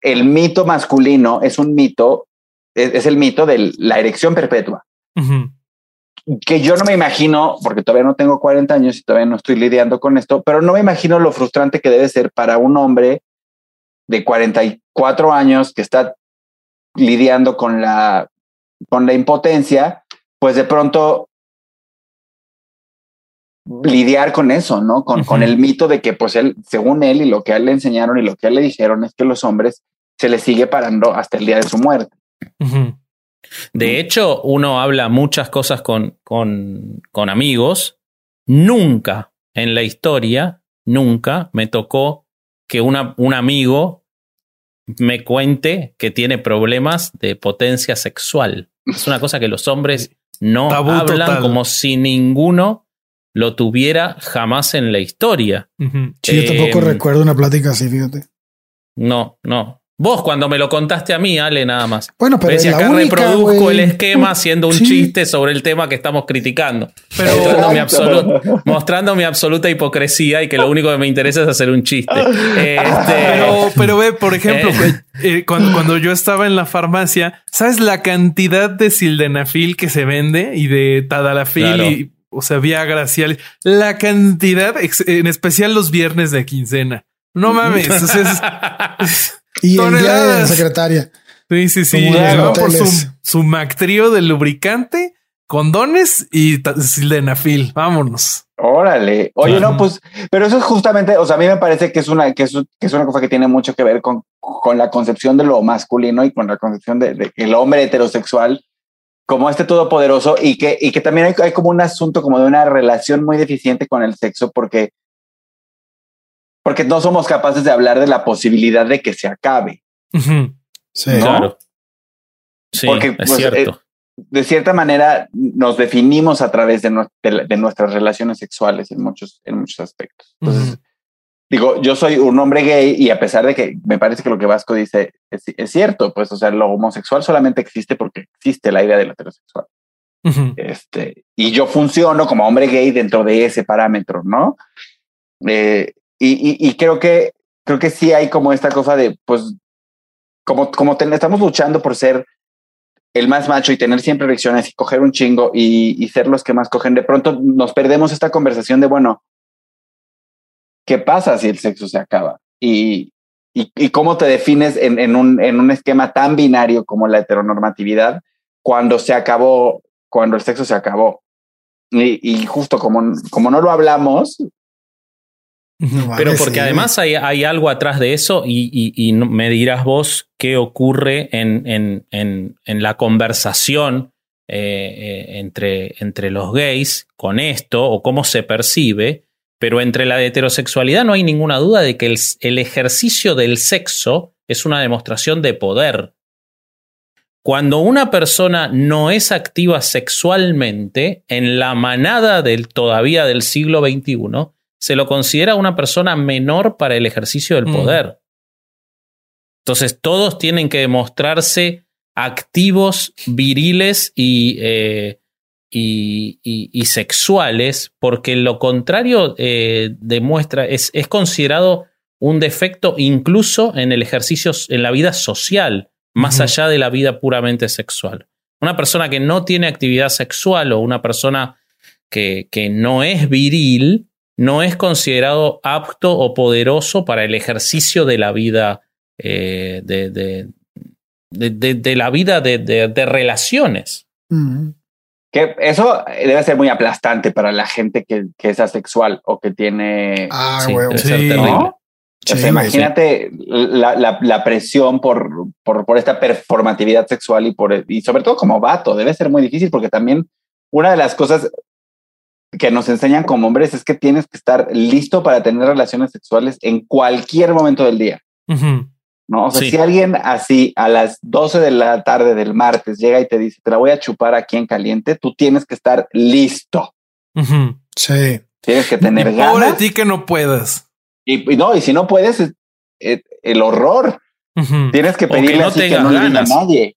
el mito masculino es un mito, es, el mito de la erección perpetua. Que yo no me imagino, porque todavía no tengo 40 años y todavía no estoy lidiando con esto, pero no me imagino lo frustrante que debe ser para un hombre de 44 años que está lidiando con la, con la impotencia pues de pronto lidiar con eso, ¿no? Con, con el mito de que, pues él, según él y lo que a él le enseñaron y lo que a él le dijeron es que los hombres se les sigue parando hasta el día de su muerte. De hecho, uno habla muchas cosas con, con, con amigos. Nunca en la historia, nunca me tocó que una, un amigo me cuente que tiene problemas de potencia sexual. Es una cosa que los hombres no hablan como si ninguno lo tuviera jamás en la historia. Sí, yo tampoco em, recuerdo una plática así, fíjate. No, no. Vos cuando me lo contaste a mí, Ale, nada más. Bueno, pero si acá reproduzco el esquema haciendo un chiste sobre el tema que estamos criticando. Pero mostrando mi, absoluta hipocresía y que lo único que me interesa es hacer un chiste. Este, pero, ve, por ejemplo, eh. Eh, cuando, yo estaba en la farmacia, ¿sabes la cantidad de sildenafil que se vende y de tadalafil y o sea, Viagra, la cantidad, en especial los viernes de quincena. No mames. es, y el día de la secretaria. Sí, sí, sí. por su, su mactrío de lubricante, condones y sildenafil. Vámonos. Órale. Oye, no, pues, pero eso es justamente, o sea, a mí me parece que es una, que es, que es una cosa que tiene mucho que ver con, con la concepción de lo masculino y con la concepción de, de el hombre heterosexual como este todopoderoso y que, y que también hay, hay, como un asunto como de una relación muy deficiente con el sexo porque porque no somos capaces de hablar de la posibilidad de que se acabe. Sí, claro. Sí, porque, es pues, cierto. Eh, de cierta manera nos definimos a través de, nuestras relaciones sexuales en muchos, en muchos aspectos. Entonces, digo, yo soy un hombre gay y a pesar de que me parece que lo que Vasco dice es, cierto, pues, o sea, lo homosexual solamente existe porque existe la idea del heterosexual. este, y yo funciono como hombre gay dentro de ese parámetro, ¿no? Eh, y, y, creo que creo que sí hay como esta cosa de, pues, como, como estamos luchando por ser el más macho y tener siempre erecciones y coger un chingo y, y, ser los que más cogen, de pronto nos perdemos esta conversación de, bueno, ¿qué pasa si el sexo se acaba? Y, y, y cómo te defines en, en, un, en un esquema tan binario como la heteronormatividad cuando se acabó, cuando el sexo se acabó. Y, y justo como, como no lo hablamos, pero porque además hay, hay, algo atrás de eso y, y, me dirás vos qué ocurre en, en, en, en la conversación eh, eh, entre, entre los gays con esto o cómo se percibe, pero entre la heterosexualidad no hay ninguna duda de que el, el ejercicio del sexo es una demostración de poder. Cuando una persona no es activa sexualmente, en la manada del todavía del siglo XXI, se lo considera una persona menor para el ejercicio del mm. poder. Entonces todos tienen que demostrarse activos, viriles y, eh, y, sexuales, porque lo contrario eh, demuestra, es, es, considerado un defecto incluso en el ejercicio, en la vida social, más allá de la vida puramente sexual. Una persona que no tiene actividad sexual o una persona que, que no es viril, no es considerado apto o poderoso para el ejercicio de la vida, eh, de, de, la vida de, relaciones. Que eso debe ser muy aplastante para la gente que, es asexual o que tiene. Ah, imagínate la, la, presión por, por, por, esta performatividad sexual y, por, y sobre todo como vato, debe ser muy difícil porque también una de las cosas que nos enseñan como hombres es que tienes que estar listo para tener relaciones sexuales en cualquier momento del día. ¿no? O sea, si alguien así a las 12 de la tarde del martes llega y te dice, te la voy a chupar aquí en caliente, tú tienes que estar listo. Sí. Tienes que tener y Pobre ti que no puedas. Y, no, y si no puedes, el horror. Tienes que pedirle no así que no a nadie.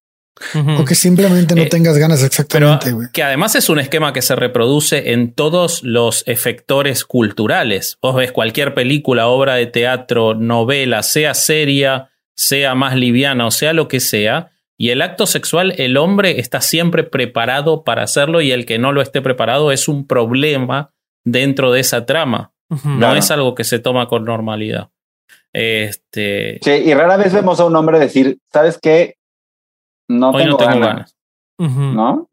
O que simplemente no eh, tengas ganas exactamente. que además es un esquema que se reproduce en todos los efectores culturales. Vos ves cualquier película, obra de teatro, novela, sea seria, sea más liviana o sea lo que sea, y el acto sexual, el hombre está siempre preparado para hacerlo y el que no lo esté preparado es un problema dentro de esa trama. No es algo que se toma con normalidad. Este... Sí, y rara vez vemos a un hombre decir, ¿sabes qué? No Hoy tengo, no tengo ganas. ¿No?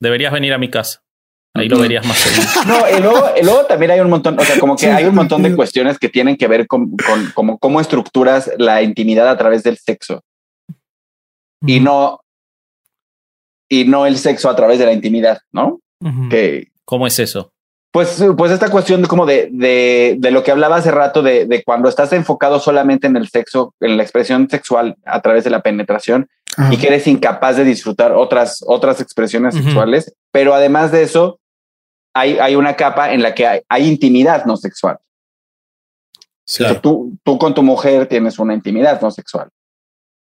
Deberías venir a mi casa. Ahí lo verías más No, y luego, también hay un montón, o sea, como que hay un montón de cuestiones que tienen que ver con, con, cómo estructuras la intimidad a través del sexo. Y no, y no el sexo a través de la intimidad, ¿no? que, ¿Cómo es eso? Pues, pues esta cuestión como de, de, de lo que hablaba hace rato de, de, cuando estás enfocado solamente en el sexo, en la expresión sexual a través de la penetración y que eres incapaz de disfrutar otras, otras expresiones sexuales, pero además de eso, hay, hay una capa en la que hay, hay intimidad no sexual. tú, tú con tu mujer tienes una intimidad no sexual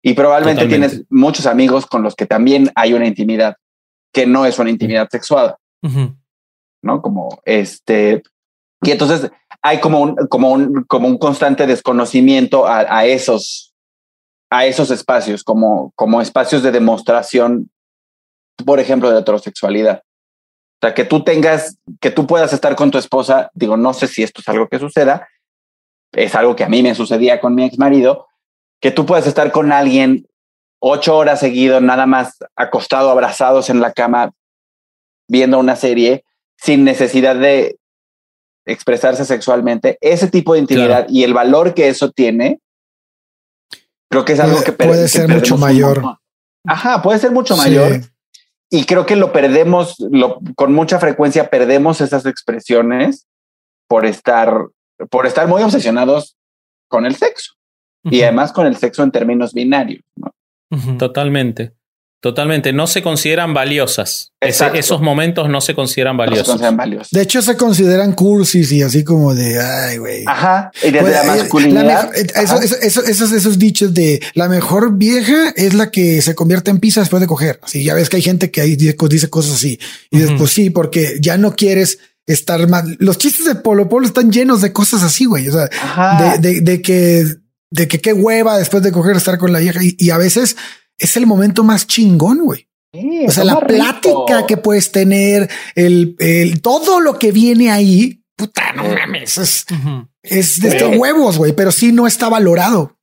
y probablemente tienes muchos amigos con los que también hay una intimidad que no es una intimidad sexual. ¿no? Como este, y entonces hay como un, como un, como un constante desconocimiento a, a esos, a esos espacios, como, como espacios de demostración, por ejemplo, de heterosexualidad. O sea, que tú tengas, que tú puedas estar con tu esposa, digo, no sé si esto es algo que suceda, es algo que a mí me sucedía con mi ex marido, que tú puedas estar con alguien ocho horas seguido, nada más acostado, abrazados en la cama, viendo una serie, sin necesidad de expresarse sexualmente, ese tipo de intimidad y el valor que eso tiene, creo que es algo que puede ser mucho mayor. Ajá, puede ser mucho mayor. Y creo que lo perdemos, lo, con mucha frecuencia perdemos esas expresiones por estar, por estar muy obsesionados con el sexo. Y además con el sexo en términos binarios. Totalmente. Totalmente, no se consideran valiosas. esos momentos no se consideran valiosos. De hecho, se consideran cursis y así como de, ay, güey. Ajá, y desde la pues, masculinidad. Eh, esos, esos, dichos de la mejor vieja es la que se convierte en pizza después de coger. Así ya ves que hay gente que ahí dice cosas así. Y después sí, porque ya no quieres estar mal. Los chistes de Polo Polo están llenos de cosas así, güey. O sea, Ajá. de, de, de que, de que qué hueva después de coger estar con la vieja. Y, y a veces es el momento más chingón, güey. Sí, O sea, la rico. plática que puedes tener, el, el, todo lo que viene ahí, puta, no mames, es, Ujú. es de estos huevos, güey, pero sí no está valorado.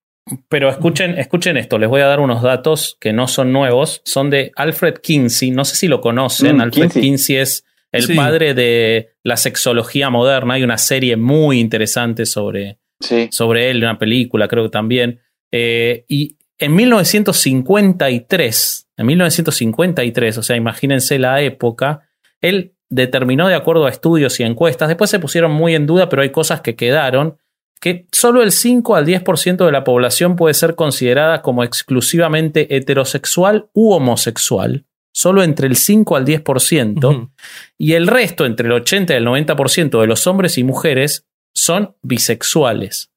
Pero escuchen, escuchen esto, les voy a dar unos datos que no son nuevos, son de Alfred Kinsey, no sé si lo conocen, Mm, Alfred Kinsey. Kinsey es el Sí. padre de la sexología moderna, hay una serie muy interesante sobre, Sí. sobre él, una película creo que también, Eh, y en 1953, en 1953, o sea, imagínense la época, él determinó de acuerdo a estudios y encuestas, después se pusieron muy en duda, pero hay cosas que quedaron, que solo el 5 al 10% de la población puede ser considerada como exclusivamente heterosexual u homosexual, solo entre el 5 al 10%, Ujú. y el resto, entre el 80 y el 90% de los hombres y mujeres, son bisexuales.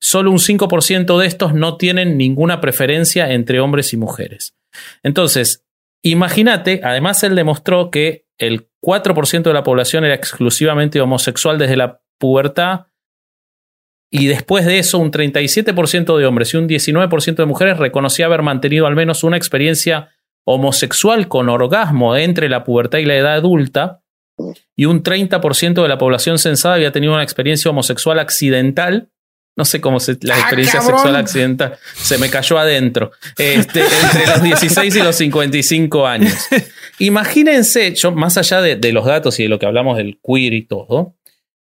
Solo un 5% de estos no tienen ninguna preferencia entre hombres y mujeres. Entonces, imagínate, además él demostró que el 4% de la población era exclusivamente homosexual desde la pubertad y después de eso un 37% de hombres y un 19% de mujeres reconocía haber mantenido al menos una experiencia homosexual con orgasmo entre la pubertad y la edad adulta y un 30% de la población censada había tenido una experiencia homosexual accidental. No sé cómo se, la ¡Ah, experiencia cabrón! sexual accidental se me cayó adentro. Este, entre los 16 y los 55 años. Imagínense, yo más allá de, de los datos y de lo que hablamos del queer y todo,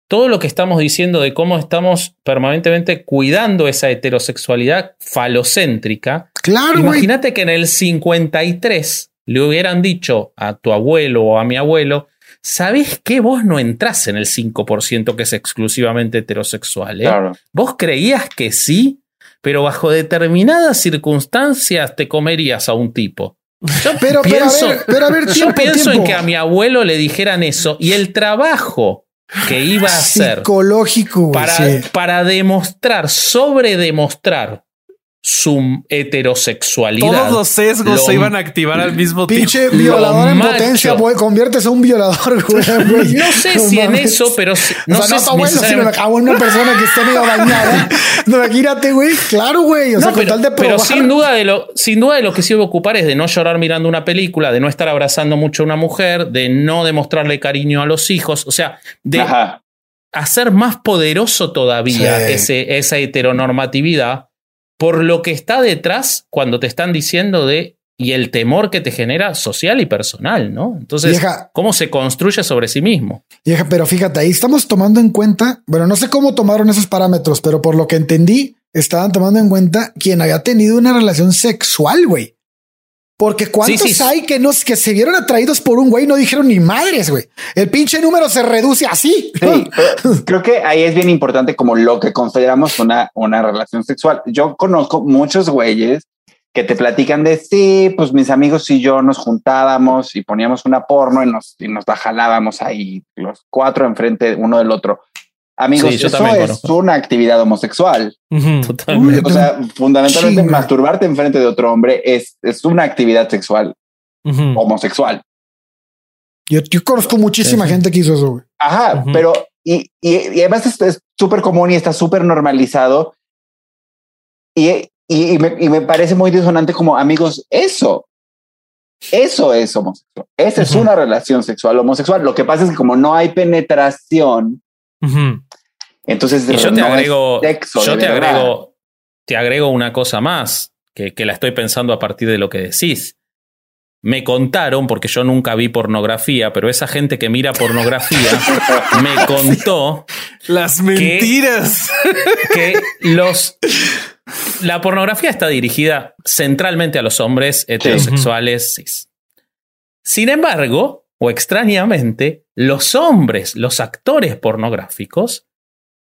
todo lo que estamos diciendo de cómo estamos permanentemente cuidando esa heterosexualidad falocéntrica, Claro. Imagínate que en el 53 le hubieran dicho a tu abuelo o a mi abuelo, ¿sabés qué? Vos no entrás en el 5% que es exclusivamente heterosexual. ¿eh? Claro. Vos creías que sí, pero bajo determinadas circunstancias te comerías a un tipo. Yo Pero, pero, pienso, a ver, pero a ver, yo tiempo, pienso en que a mi abuelo le dijeran eso y el trabajo que iba a hacer Psicológico, para, sí. para demostrar, sobre demostrar su heterosexualidad. Todos los sesgos Lo- se iban a activar al mismo tiempo. Pinche violador en macho. potencia, güey. Conviertes a un violador, güey. güey. No sé si en eso, pero si- no o sea, sé no está bueno, sino a una persona que esté medio dañada. No, imagínate, güey. Claro, güey. O sea, No, con pero, tal de pero probar. sin duda de lo, sin duda de lo que sí voy a ocupar es de no llorar mirando una película, de no estar abrazando mucho a una mujer, de no demostrarle cariño a los hijos, o sea, de Ajá. hacer más poderoso todavía Sí. ese, esa heteronormatividad por lo que está detrás cuando te están diciendo de y el temor que te genera social y personal, ¿no? Entonces, Vieja. ¿cómo se construye sobre sí mismo? Vieja, pero fíjate, ahí estamos tomando en cuenta, bueno, no sé cómo tomaron esos parámetros, pero por lo que entendí, estaban tomando en cuenta quien había tenido una relación sexual, güey. Porque cuántos Sí, sí. hay que nos que se vieron atraídos por un güey y no dijeron ni madres, güey. El pinche número se reduce así. Sí, creo que ahí es bien importante como lo que consideramos una, una relación sexual. Yo conozco muchos güeyes que te platican de sí, pues mis amigos y yo nos juntábamos y poníamos una porno y nos, y nos la jalábamos ahí los cuatro enfrente uno del otro. Amigos, Sí, eso es una actividad homosexual. Totalmente. O sea, fundamentalmente Chinga. masturbarte enfrente de otro hombre es, es una actividad sexual homosexual. Yo, yo conozco muchísima Sí, gente que hizo eso, güey. Ajá, pero y, y, y además es- súper común y está súper normalizado. Y, y, y me, y me parece muy disonante como amigos, eso, eso es homosexual. Esa es una relación sexual homosexual. Lo que pasa es que como no hay penetración. Entonces Y yo te no agrego, sexo yo te verdad. agrego, te agrego una cosa más, que, que la estoy pensando a partir de lo que decís. Me contaron, porque yo nunca vi pornografía, pero esa gente que mira pornografía me contó Las mentiras. que los la pornografía está dirigida centralmente a los hombres heterosexuales cis. Sin embargo, o extrañamente, los hombres, los actores pornográficos,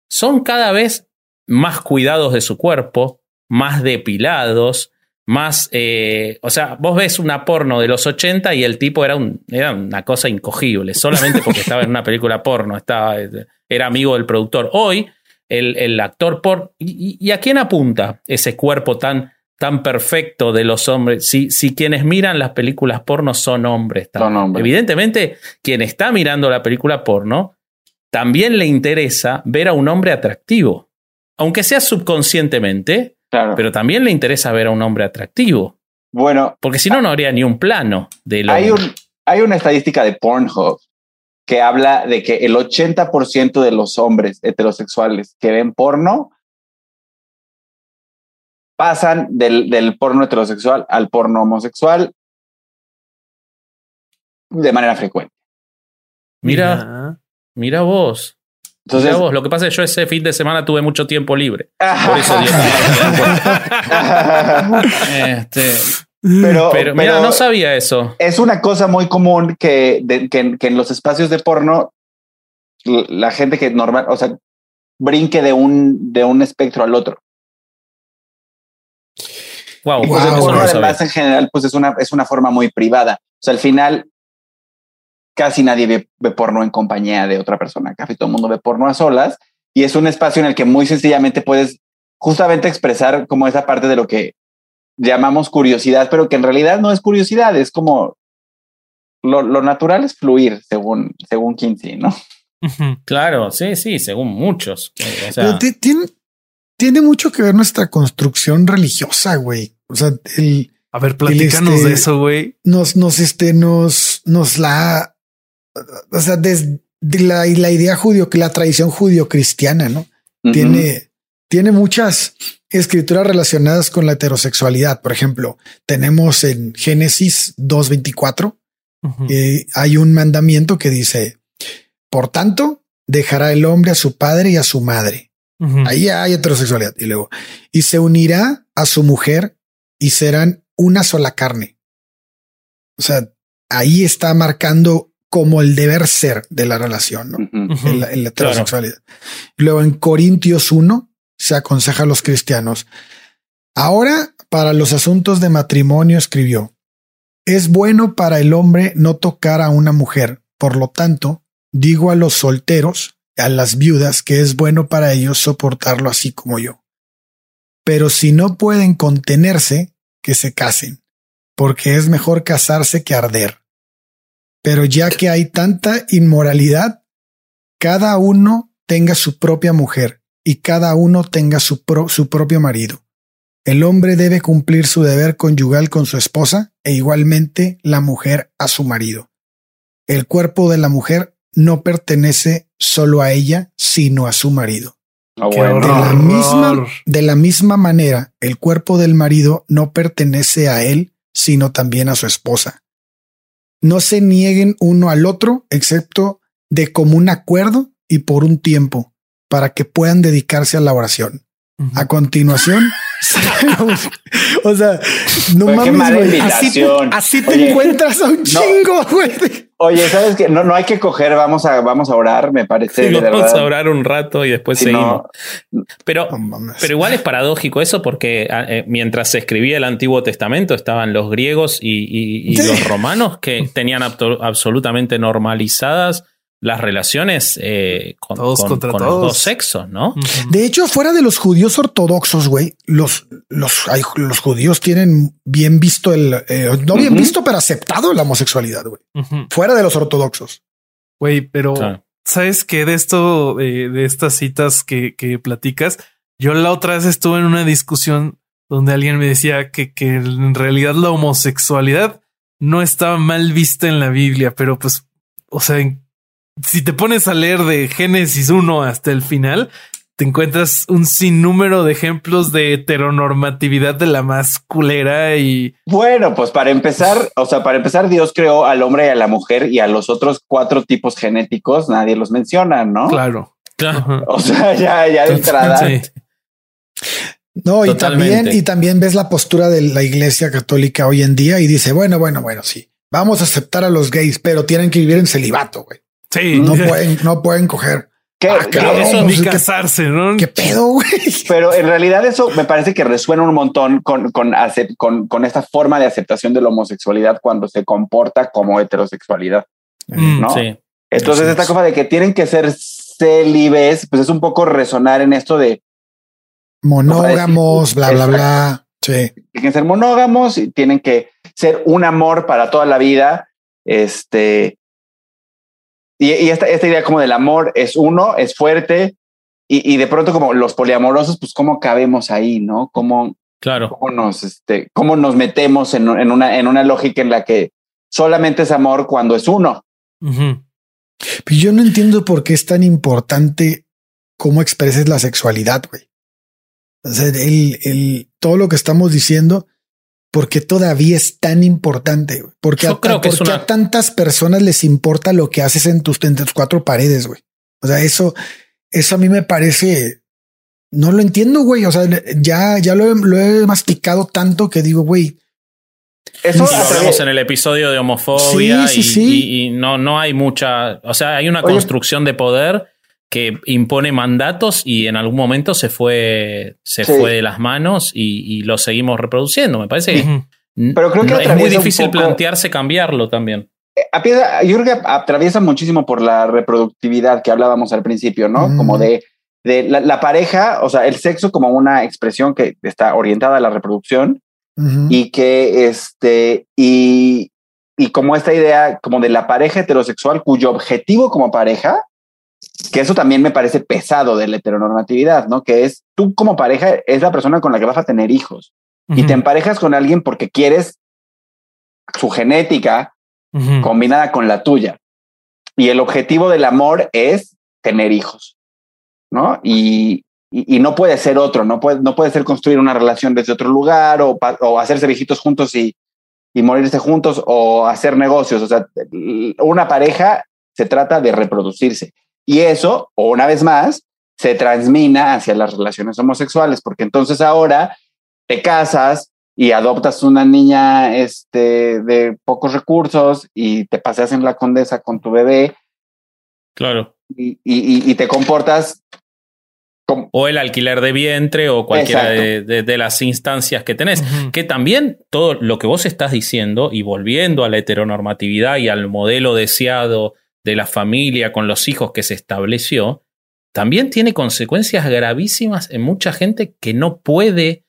son cada vez más cuidados de su cuerpo, más depilados, más... eh, o sea, vos ves una porno de los 80 y el tipo era, un, era una cosa incogible, solamente porque estaba en una película porno, estaba, era amigo del productor. Hoy, el, el actor por... Y, a quién apunta ese cuerpo tan, tan perfecto de los hombres? Si, si quienes miran las películas porno son hombres. Son hombres. Evidentemente, quien está mirando la película porno también le interesa ver a un hombre atractivo. Aunque sea subconscientemente, Claro. pero también le interesa ver a un hombre atractivo. bueno, Porque si no, no habría ni un plano del hay, un, hay una estadística de Pornhub que habla de que el 80% de los hombres heterosexuales que ven porno pasan del, del porno heterosexual al porno homosexual de manera frecuente. Mira, mira vos. Entonces, Mira vos. Lo que pasa es que yo ese fin de semana tuve mucho tiempo libre. Por eso Este, pero, pero mira, pero no sabía eso. es una cosa muy común que, de- que, en- que en los espacios de porno la gente que normal, o sea, brinque de un, de un espectro al otro. Wow, Y pues el Wow, porno no lo además en general pues es una, es una forma muy privada. O sea, al final casi nadie ve, ve porno en compañía de otra persona. Casi todo el mundo ve porno a solas y es un espacio en el que muy sencillamente puedes justamente expresar como esa parte de lo que llamamos curiosidad, pero que en realidad no es curiosidad, es como lo, lo natural es fluir según, según Kinsey, ¿no? Claro, sí, sí, según muchos. O sea, Pero ti- tiene, tiene mucho que ver nuestra construcción religiosa, güey. O sea, el, A ver, platícanos este- de eso, güey. nos, nos, este, nos, nos la, o sea, desde la, la idea judío, que la tradición judío-cristiana, ¿no? Tiene, tiene muchas escrituras relacionadas con la heterosexualidad. Por ejemplo, tenemos en Génesis 2.24, Ujú. eh, hay un mandamiento que dice, por tanto, dejará el hombre a su padre y a su madre. Ujú. Ahí hay heterosexualidad. Y luego, y se unirá a su mujer y serán una sola carne. O sea, ahí está marcando como el deber ser de la relación, ¿no? La, en la heterosexualidad. Luego en Corintios 1 se aconseja a los cristianos. Ahora, para los asuntos de matrimonio escribió, es bueno para el hombre no tocar a una mujer. Por lo tanto, digo a los solteros, a las viudas, que es bueno para ellos soportarlo así como yo. Pero si no pueden contenerse, que se casen, porque es mejor casarse que arder. Pero ya que hay tanta inmoralidad, cada uno tenga su propia mujer y cada uno tenga su, pro- su propio marido. El hombre debe cumplir su deber conyugal con su esposa e igualmente la mujer a su marido. El cuerpo de la mujer no pertenece solo a ella, sino a su marido. Ah, bueno. De la misma, de la misma manera, el cuerpo del marido no pertenece a él, sino también a su esposa. No se nieguen uno al otro, excepto de común acuerdo y por un tiempo, para que puedan dedicarse a la oración. A continuación, o sea, no mames, güey. Así, te- invitación. así te Oye, encuentras a un chingo, güey. Oye, ¿sabes qué? No, no hay que coger, vamos a, vamos a orar, me parece. sí, de vamos verdad. a orar un rato y después Si seguimos. no, Pero, No pero igual es paradójico eso porque ah, eh, mientras se escribía el Antiguo Testamento estaban los griegos y, y- y Sí. los romanos que tenían absolutamente normalizadas las relaciones eh, con, Todos con- contra con los todos. dos sexos, ¿no? De hecho, fuera de los judíos ortodoxos, güey, los, los, hay- los judíos tienen bien visto el, eh, no bien visto, pero aceptado la homosexualidad, güey. Fuera de los ortodoxos. Güey, pero Claro. ¿sabes qué? De esto, de, de estas citas que, que platicas, yo la otra vez estuve en una discusión donde alguien me decía que, que en realidad la homosexualidad no estaba mal vista en la Biblia, pero pues, o sea, en- si te pones a leer de Génesis 1 hasta el final, te encuentras un sinnúmero de ejemplos de heteronormatividad de la más culera y Bueno, pues para empezar, o sea, para empezar, Dios creó al hombre y a la mujer y a los otros cuatro tipos genéticos, nadie los menciona, ¿no? claro. Claro. O sea, ya, ya de entrada. Sí. No, y Totalmente. también, y también ves la postura de la iglesia católica hoy en día y dice, bueno, bueno, bueno, sí, vamos a aceptar a los gays, pero tienen que vivir en celibato, güey. Sí. No pueden, no pueden coger. ¿Qué- Ah, cabrón. Eso pues, ni ¿qué- casarse, ¿no? ¿Qué pedo, güey? Pero en realidad eso me parece que resuena un montón con, con, con, con esta forma de aceptación de la homosexualidad cuando se comporta como heterosexualidad. Mm, ¿no? Sí. Entonces, esta es. cosa de que tienen que ser célibes, pues es un poco resonar en esto de Monógamos, bla, bla, bla. Sí. tienen que ser monógamos y tienen que ser un amor para toda la vida. Este, y, esta, esta idea como del amor es uno, es fuerte, y, y, de pronto como los poliamorosos, pues cómo cabemos ahí, ¿no? ¿Cómo, claro. cómo, nos, este, cómo nos metemos en, en, una, en una lógica en la que solamente es amor cuando es uno? Pues yo no entiendo por qué es tan importante cómo expreses la sexualidad, güey. O sea, el, el, todo lo que estamos diciendo, porque todavía es tan importante, güey? Porque, a, creo que porque a tantas personas les importa lo que haces en tus, en tus cuatro paredes, güey. O sea, eso, eso a mí me parece, no lo entiendo, güey. O sea, ya, ya lo, lo he masticado tanto que digo, güey, eso lo hablamos en el episodio de homofobia sí, sí, y, sí. Y, y, no, no hay mucha, o sea, hay una Oye, construcción de poder que impone mandatos y en algún momento se fue, se fue de las manos y, lo seguimos reproduciendo. Me parece que, uh -huh. Pero creo que no, es muy difícil poco, plantearse cambiarlo también. Eh, yo creo que atraviesa muchísimo por la reproductividad que hablábamos al principio, ¿no? -huh. Como de, de la, la, pareja, o sea, el sexo como una expresión que está orientada a la reproducción Uh -huh. y que este y, y como esta idea como de la pareja heterosexual cuyo objetivo como pareja que eso también me parece pesado de la heteronormatividad, ¿no? Que es tú como pareja es la persona con la que vas a tener hijos uh -huh. y te emparejas con alguien porque quieres su genética uh -huh. combinada con la tuya. Y el objetivo del amor es tener hijos, ¿no? Y, y, y, no puede ser otro, no puede, no puede ser construir una relación desde otro lugar o, o hacerse viejitos juntos y, y, morirse juntos o hacer negocios. O sea, una pareja se trata de reproducirse. Y eso, o una vez más, se transmina hacia las relaciones homosexuales, porque entonces ahora te casas y adoptas una niña este, de pocos recursos y te paseas en la condesa con tu bebé. Claro. Y, y, y te comportas o el alquiler de vientre o cualquiera de, de, de, las instancias que tenés. Uh -huh. Que también todo lo que vos estás diciendo y volviendo a la heteronormatividad y al modelo deseado de la familia con los hijos que se estableció, también tiene consecuencias gravísimas en mucha gente que no puede,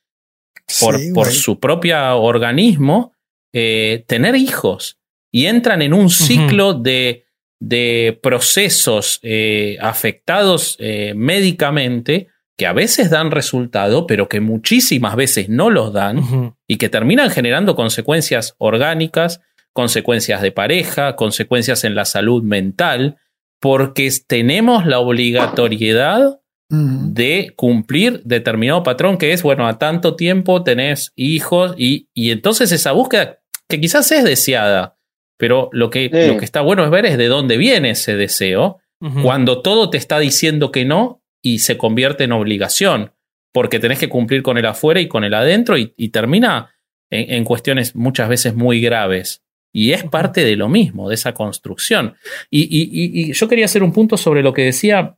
por, sí, por su propio organismo, eh, tener hijos. Y entran en un ciclo uh -huh. de de procesos eh, afectados eh, médicamente que a veces dan resultado, pero que muchísimas veces no los dan uh -huh. y que terminan generando consecuencias orgánicas, consecuencias de pareja, consecuencias en la salud mental, porque tenemos la obligatoriedad de cumplir determinado patrón que es, bueno, a tanto tiempo tenés hijos y, y entonces esa búsqueda que quizás es deseada, pero lo que, sí. lo que está bueno es ver es de dónde viene ese deseo, uh -huh. cuando todo te está diciendo que no y se convierte en obligación, porque tenés que cumplir con el afuera y con el adentro y, y termina en, en, cuestiones muchas veces muy graves. Y es parte de lo mismo, de esa construcción. Y, y, y yo quería hacer un punto sobre lo que decía,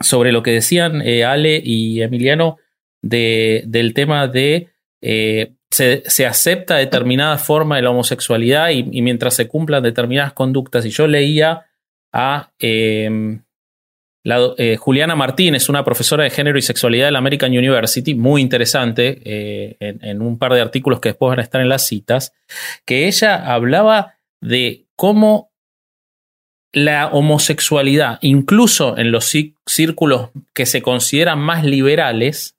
sobre lo que decían eh, Ale y Emiliano de, del tema de eh, se, se, acepta determinada forma de la homosexualidad y, y, mientras se cumplan determinadas conductas. Y yo leía a eh, la, eh, Juliana Martínez, una profesora de género y sexualidad de la American University, muy interesante, eh, en, en, un par de artículos que después van a estar en las citas, que ella hablaba de cómo la homosexualidad, incluso en los círculos que se consideran más liberales,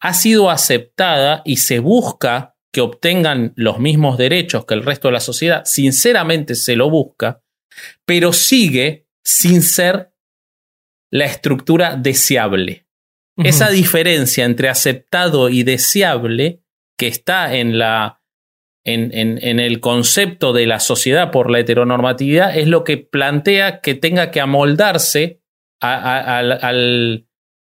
ha sido aceptada y se busca que obtengan los mismos derechos que el resto de la sociedad, sinceramente se lo busca, pero sigue sin ser la estructura deseable. Uh -huh. Esa diferencia entre aceptado y deseable que está en, la, en, en, en, el concepto de la sociedad por la heteronormatividad es lo que plantea que tenga que amoldarse a, a, a, al,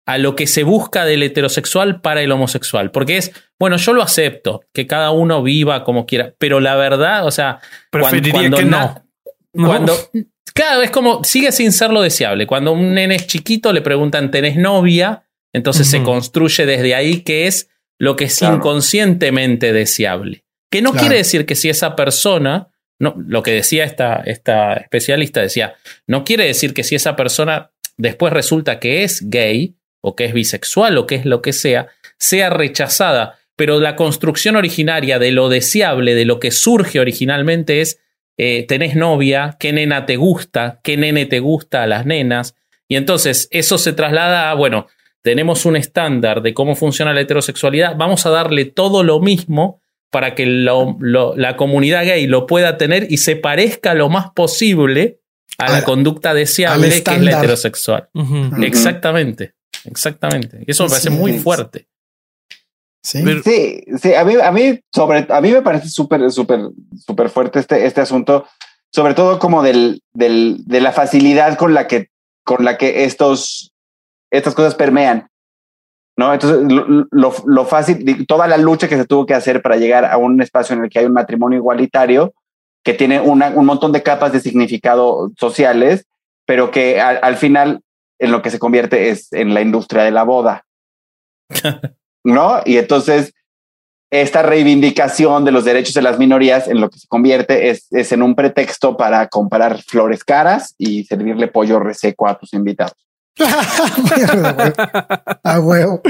a lo que se busca del heterosexual para el homosexual. Porque es, bueno, yo lo acepto, que cada uno viva como quiera, pero la verdad, o sea, Preferiría cuando, cuando que no. Cuando, claro, es como, sigue sin ser lo deseable. Cuando un nene es chiquito, le preguntan, ¿tenés novia? Entonces uh -huh. se construye desde ahí que es lo que es claro. inconscientemente deseable. Que no claro. quiere decir que si esa persona, no, lo que decía esta, esta especialista, decía, no quiere decir que si esa persona después resulta que es gay, o que es bisexual o que es lo que sea, sea rechazada. Pero la construcción originaria de lo deseable, de lo que surge originalmente es eh, tenés novia, qué nena te gusta, qué nene te gusta a las nenas. Y entonces eso se traslada a, bueno, tenemos un estándar de cómo funciona la heterosexualidad, vamos a darle todo lo mismo para que la comunidad gay lo pueda tener y se parezca lo más posible a, la conducta deseable que es la heterosexual. Exactamente, exactamente. Eso me parece muy fuerte. Sí, sí, a mí, a mí, sobre, a mí me parece súper, súper, súper fuerte este, este asunto, sobre todo como del, del, de la facilidad con la que, con la que estos, estas cosas permean. ¿no? Entonces, lo, lo, fácil, toda la lucha que se tuvo que hacer para llegar a un espacio en el que hay un matrimonio igualitario, que tiene una, un montón de capas de significado sociales, pero que al, final en lo que se convierte es en la industria de la boda. ¿No? Y entonces, esta reivindicación de los derechos de las minorías en lo que se convierte es, es en un pretexto para comprar flores caras y servirle pollo reseco a tus invitados. A huevo.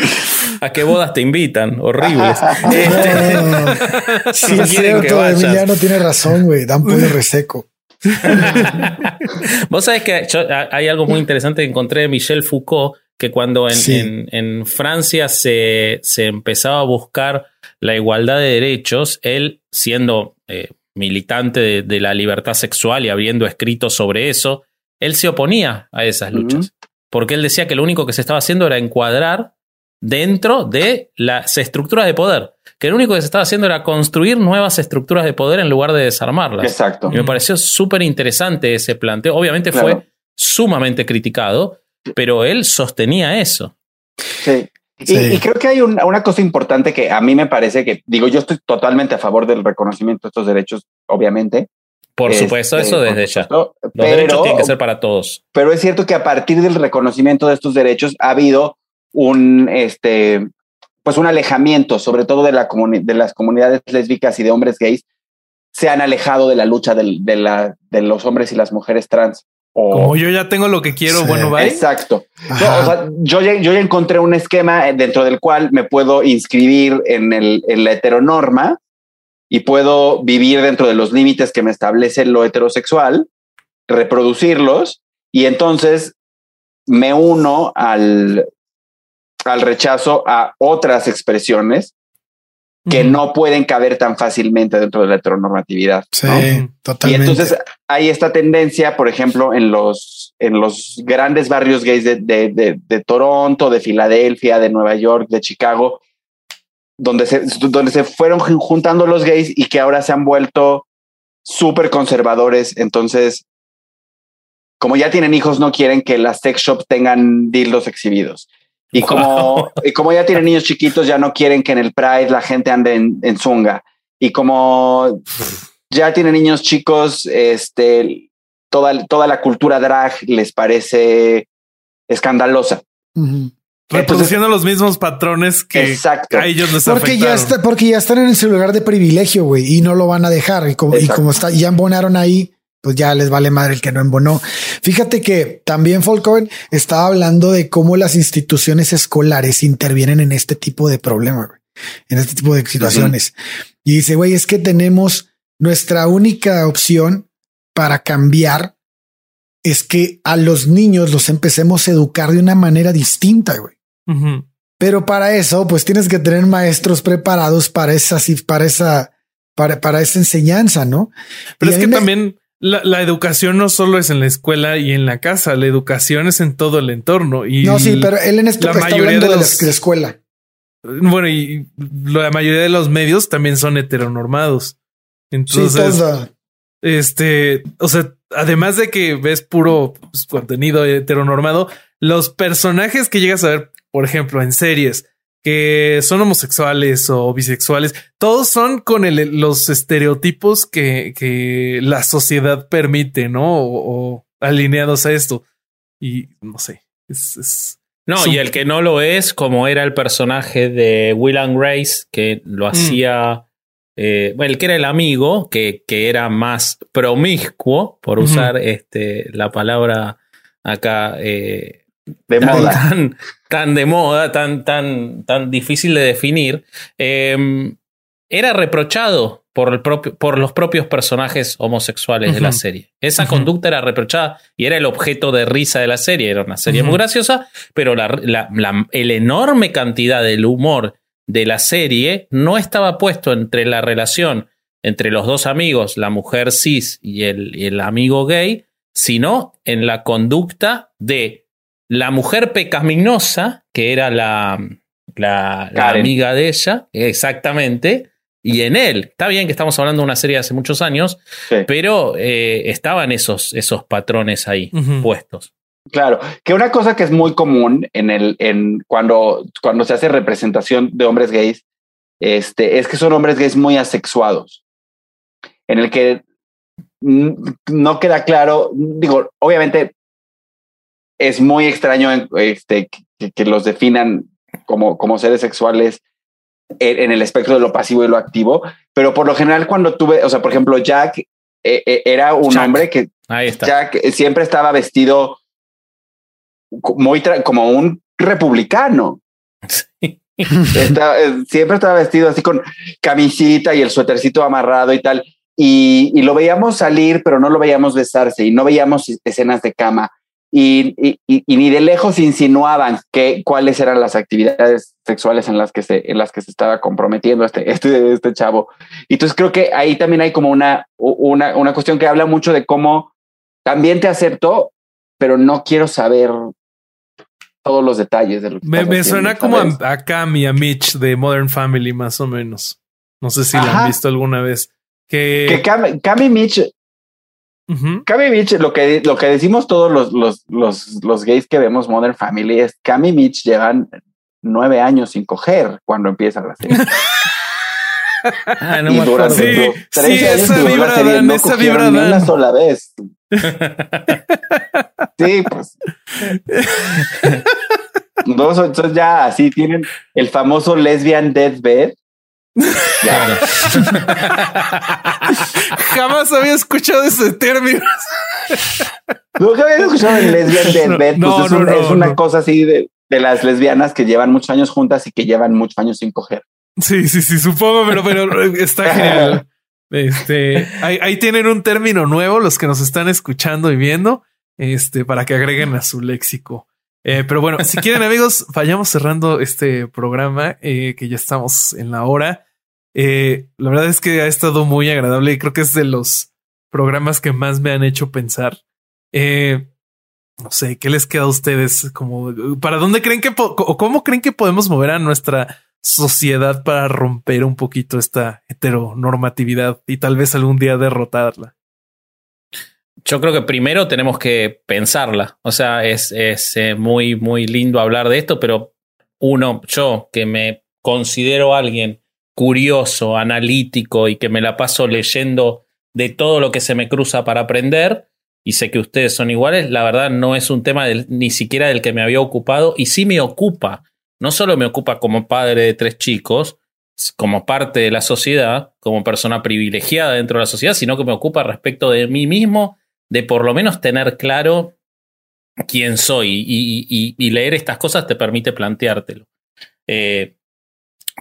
¿A qué bodas te invitan? Horribles. este, sí, es cierto, Emiliano tiene razón, güey. Dan pollo reseco. Vos sabés que hay algo muy interesante que encontré de Michel Foucault, que cuando en, en, Francia se, se, empezaba a buscar la igualdad de derechos, él siendo eh, militante de, de, la libertad sexual y habiendo escrito sobre eso, él se oponía a esas luchas. Porque él decía que lo único que se estaba haciendo era encuadrar dentro de las estructuras de poder, que lo único que se estaba haciendo era construir nuevas estructuras de poder en lugar de desarmarlas. Exacto. Y me pareció súper interesante ese planteo. Obviamente fue sumamente criticado, pero él sostenía eso. Sí. Y, creo que hay una cosa importante que a mí me parece que, digo, yo estoy totalmente a favor del reconocimiento de estos derechos, obviamente, por este, supuesto, eso desde ya. Los derechos tienen que ser para todos. Pero es cierto que a partir del reconocimiento de estos derechos ha habido un, este, pues un alejamiento, sobre todo de, la de las comunidades lésbicas y de hombres gays, se han alejado de la lucha de, la, de los hombres y las mujeres trans. Como yo ya tengo lo que quiero, bueno, va. Exacto. yo, ya, yo ya encontré un esquema dentro del cual me puedo inscribir en, el, en la heteronorma y puedo vivir dentro de los límites que me establece lo heterosexual, reproducirlos y entonces me uno al, al rechazo a otras expresiones que no pueden caber tan fácilmente dentro de la heteronormatividad. Sí, totalmente. Y entonces hay esta tendencia, por ejemplo, en los, en los grandes barrios gays de, de, de Toronto, de Filadelfia, de Nueva York, de Chicago, donde se, donde se fueron juntando los gays y que ahora se han vuelto súper conservadores. Entonces, como ya tienen hijos, no quieren que las sex shops tengan dildos exhibidos. Y como, y como ya tienen niños chiquitos, ya no quieren que en el Pride la gente ande en, en zunga. Y como ya tienen niños chicos, este, toda, toda la cultura drag les parece escandalosa. Reproduciendo los mismos patrones que a ellos les porque ya está, porque ya están en su lugar de privilegio, güey, y no lo van a dejar. Y como, y como está, ya embonaron ahí, pues ya les vale madre el que no embonó. Fíjate que también Folkoven estaba hablando de cómo las instituciones escolares intervienen en este tipo de problemas, en este tipo de situaciones. Y dice, güey, es que tenemos nuestra única opción para cambiar es que a los niños los empecemos a educar de una manera distinta, güey. Pero para eso, pues tienes que tener maestros preparados para esa, para esa, para, para esa enseñanza, ¿no? Pero es que también la, educación no solo es en la escuela y en la casa, la educación es en todo el entorno. Y no, sí, pero él en este la mayoría de, la escuela. Bueno, y la mayoría de los medios también son heteronormados. Entonces, este, o sea, además de que ves puro pues, contenido heteronormado, los personajes que llegas a ver por ejemplo, en series que son homosexuales o bisexuales, todos son con los estereotipos que, la sociedad permite, ¿no? O, alineados a esto. Y no sé, es... no, y el que no lo es, como era el personaje de Will and Grace, que lo mm. hacía... Eh, bueno, el que era el amigo, que, que era más promiscuo, por usar este, la palabra acá eh, de moda. Tan, de moda, tan, tan, tan difícil de definir, em, era reprochado por, el propio, por los propios personajes homosexuales de la serie. Esa conducta era reprochada y era el objeto de risa de la serie. Era una serie muy graciosa, pero la, la, la el enorme cantidad del humor de la serie no estaba puesto entre la relación entre los dos amigos, la mujer cis y el, y el amigo gay, sino en la conducta de la mujer pecaminosa, que era la, la, la amiga de ella, exactamente, y en él. Está bien que estamos hablando de una serie de hace muchos años, Sí. pero eh, estaban esos, esos patrones ahí puestos. Claro, que una cosa que es muy común en el, en cuando, cuando se hace representación de hombres gays, este, es que son hombres gays muy asexuados, en el que mm, no queda claro, digo, obviamente es muy extraño este, que, que los definan como, como seres sexuales en, en el espectro de lo pasivo y lo activo, pero por lo general cuando tuve, o sea, por ejemplo, Jack eh, eh, era un Jack. hombre que Ahí está. Jack siempre estaba vestido muy como un republicano. Eh, siempre estaba vestido así con camisita y el suétercito amarrado y tal. Y, y lo veíamos salir, pero no lo veíamos besarse y no veíamos escenas de cama. Y, y- y- y ni de lejos insinuaban que cuáles eran las actividades sexuales en las que se, en las que se estaba comprometiendo este, este, este chavo. Y entonces creo que ahí también hay como una, una, una cuestión que habla mucho de cómo también te acepto, pero no quiero saber todos los detalles de lo que Me, me suena como a, a Cam y a Mitch de Modern Family, más o menos. No sé si la Ajá. han visto alguna vez. Que, que Cam, Cam y Mitch, Mitch, lo que, lo que decimos todos los, los, los, los gays que vemos Modern Family es Cam y Mitch llevan nueve años sin coger cuando empieza la serie. Ah, no y. Sí, duró 13 sí, años esa vibra serie, dan, no esa vibra ni dan. una sola vez. Sí, pues. No, son, son ya así, tienen el famoso lesbian deathbed. Ya. Jamás había escuchado ese término. Nunca había escuchado el lesbian. No, pues es, no, un- no, es una no. cosa así de, de las lesbianas que llevan muchos años juntas y que llevan muchos años sin coger. Sí, sí, sí, supongo, pero, pero está genial. Este, ahí, ahí tienen un término nuevo, los que nos están escuchando y viendo, este, para que agreguen a su léxico. Eh, pero bueno, si quieren, amigos, vayamos cerrando este programa, eh, que ya estamos en la hora. Eh, la verdad es que ha estado muy agradable y creo que es de los programas que más me han hecho pensar. Eh, no sé, ¿qué les queda a ustedes? Como, ¿para dónde creen que, o cómo creen que podemos mover a nuestra sociedad para romper un poquito esta heteronormatividad y tal vez algún día derrotarla? Yo creo que primero tenemos que pensarla. O sea, es, es eh, muy, muy lindo hablar de esto, pero uno, yo que me considero alguien curioso, analítico y que me la paso leyendo de todo lo que se me cruza para aprender, y sé que ustedes son iguales, la verdad no es un tema ni siquiera del que me había ocupado, y sí me ocupa. No solo me ocupa como padre de tres chicos, como parte de la sociedad, como persona privilegiada dentro de la sociedad, sino que me ocupa respecto de mí mismo, de por lo menos tener claro quién soy y leer estas cosas te permite planteártelo. Eh,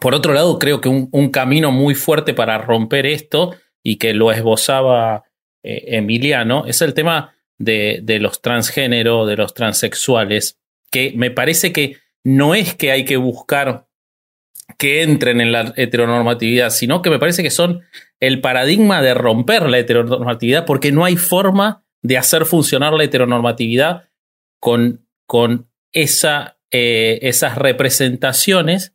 por otro lado, creo que un, camino muy fuerte para romper esto y que lo esbozaba eh, Emiliano es el tema de, de los transgénero, de los transexuales, que me parece que no es que hay que buscar que entren en la heteronormatividad, sino que me parece que son el paradigma de romper la heteronormatividad porque no hay forma de hacer funcionar la heteronormatividad con, con esa, eh, esas representaciones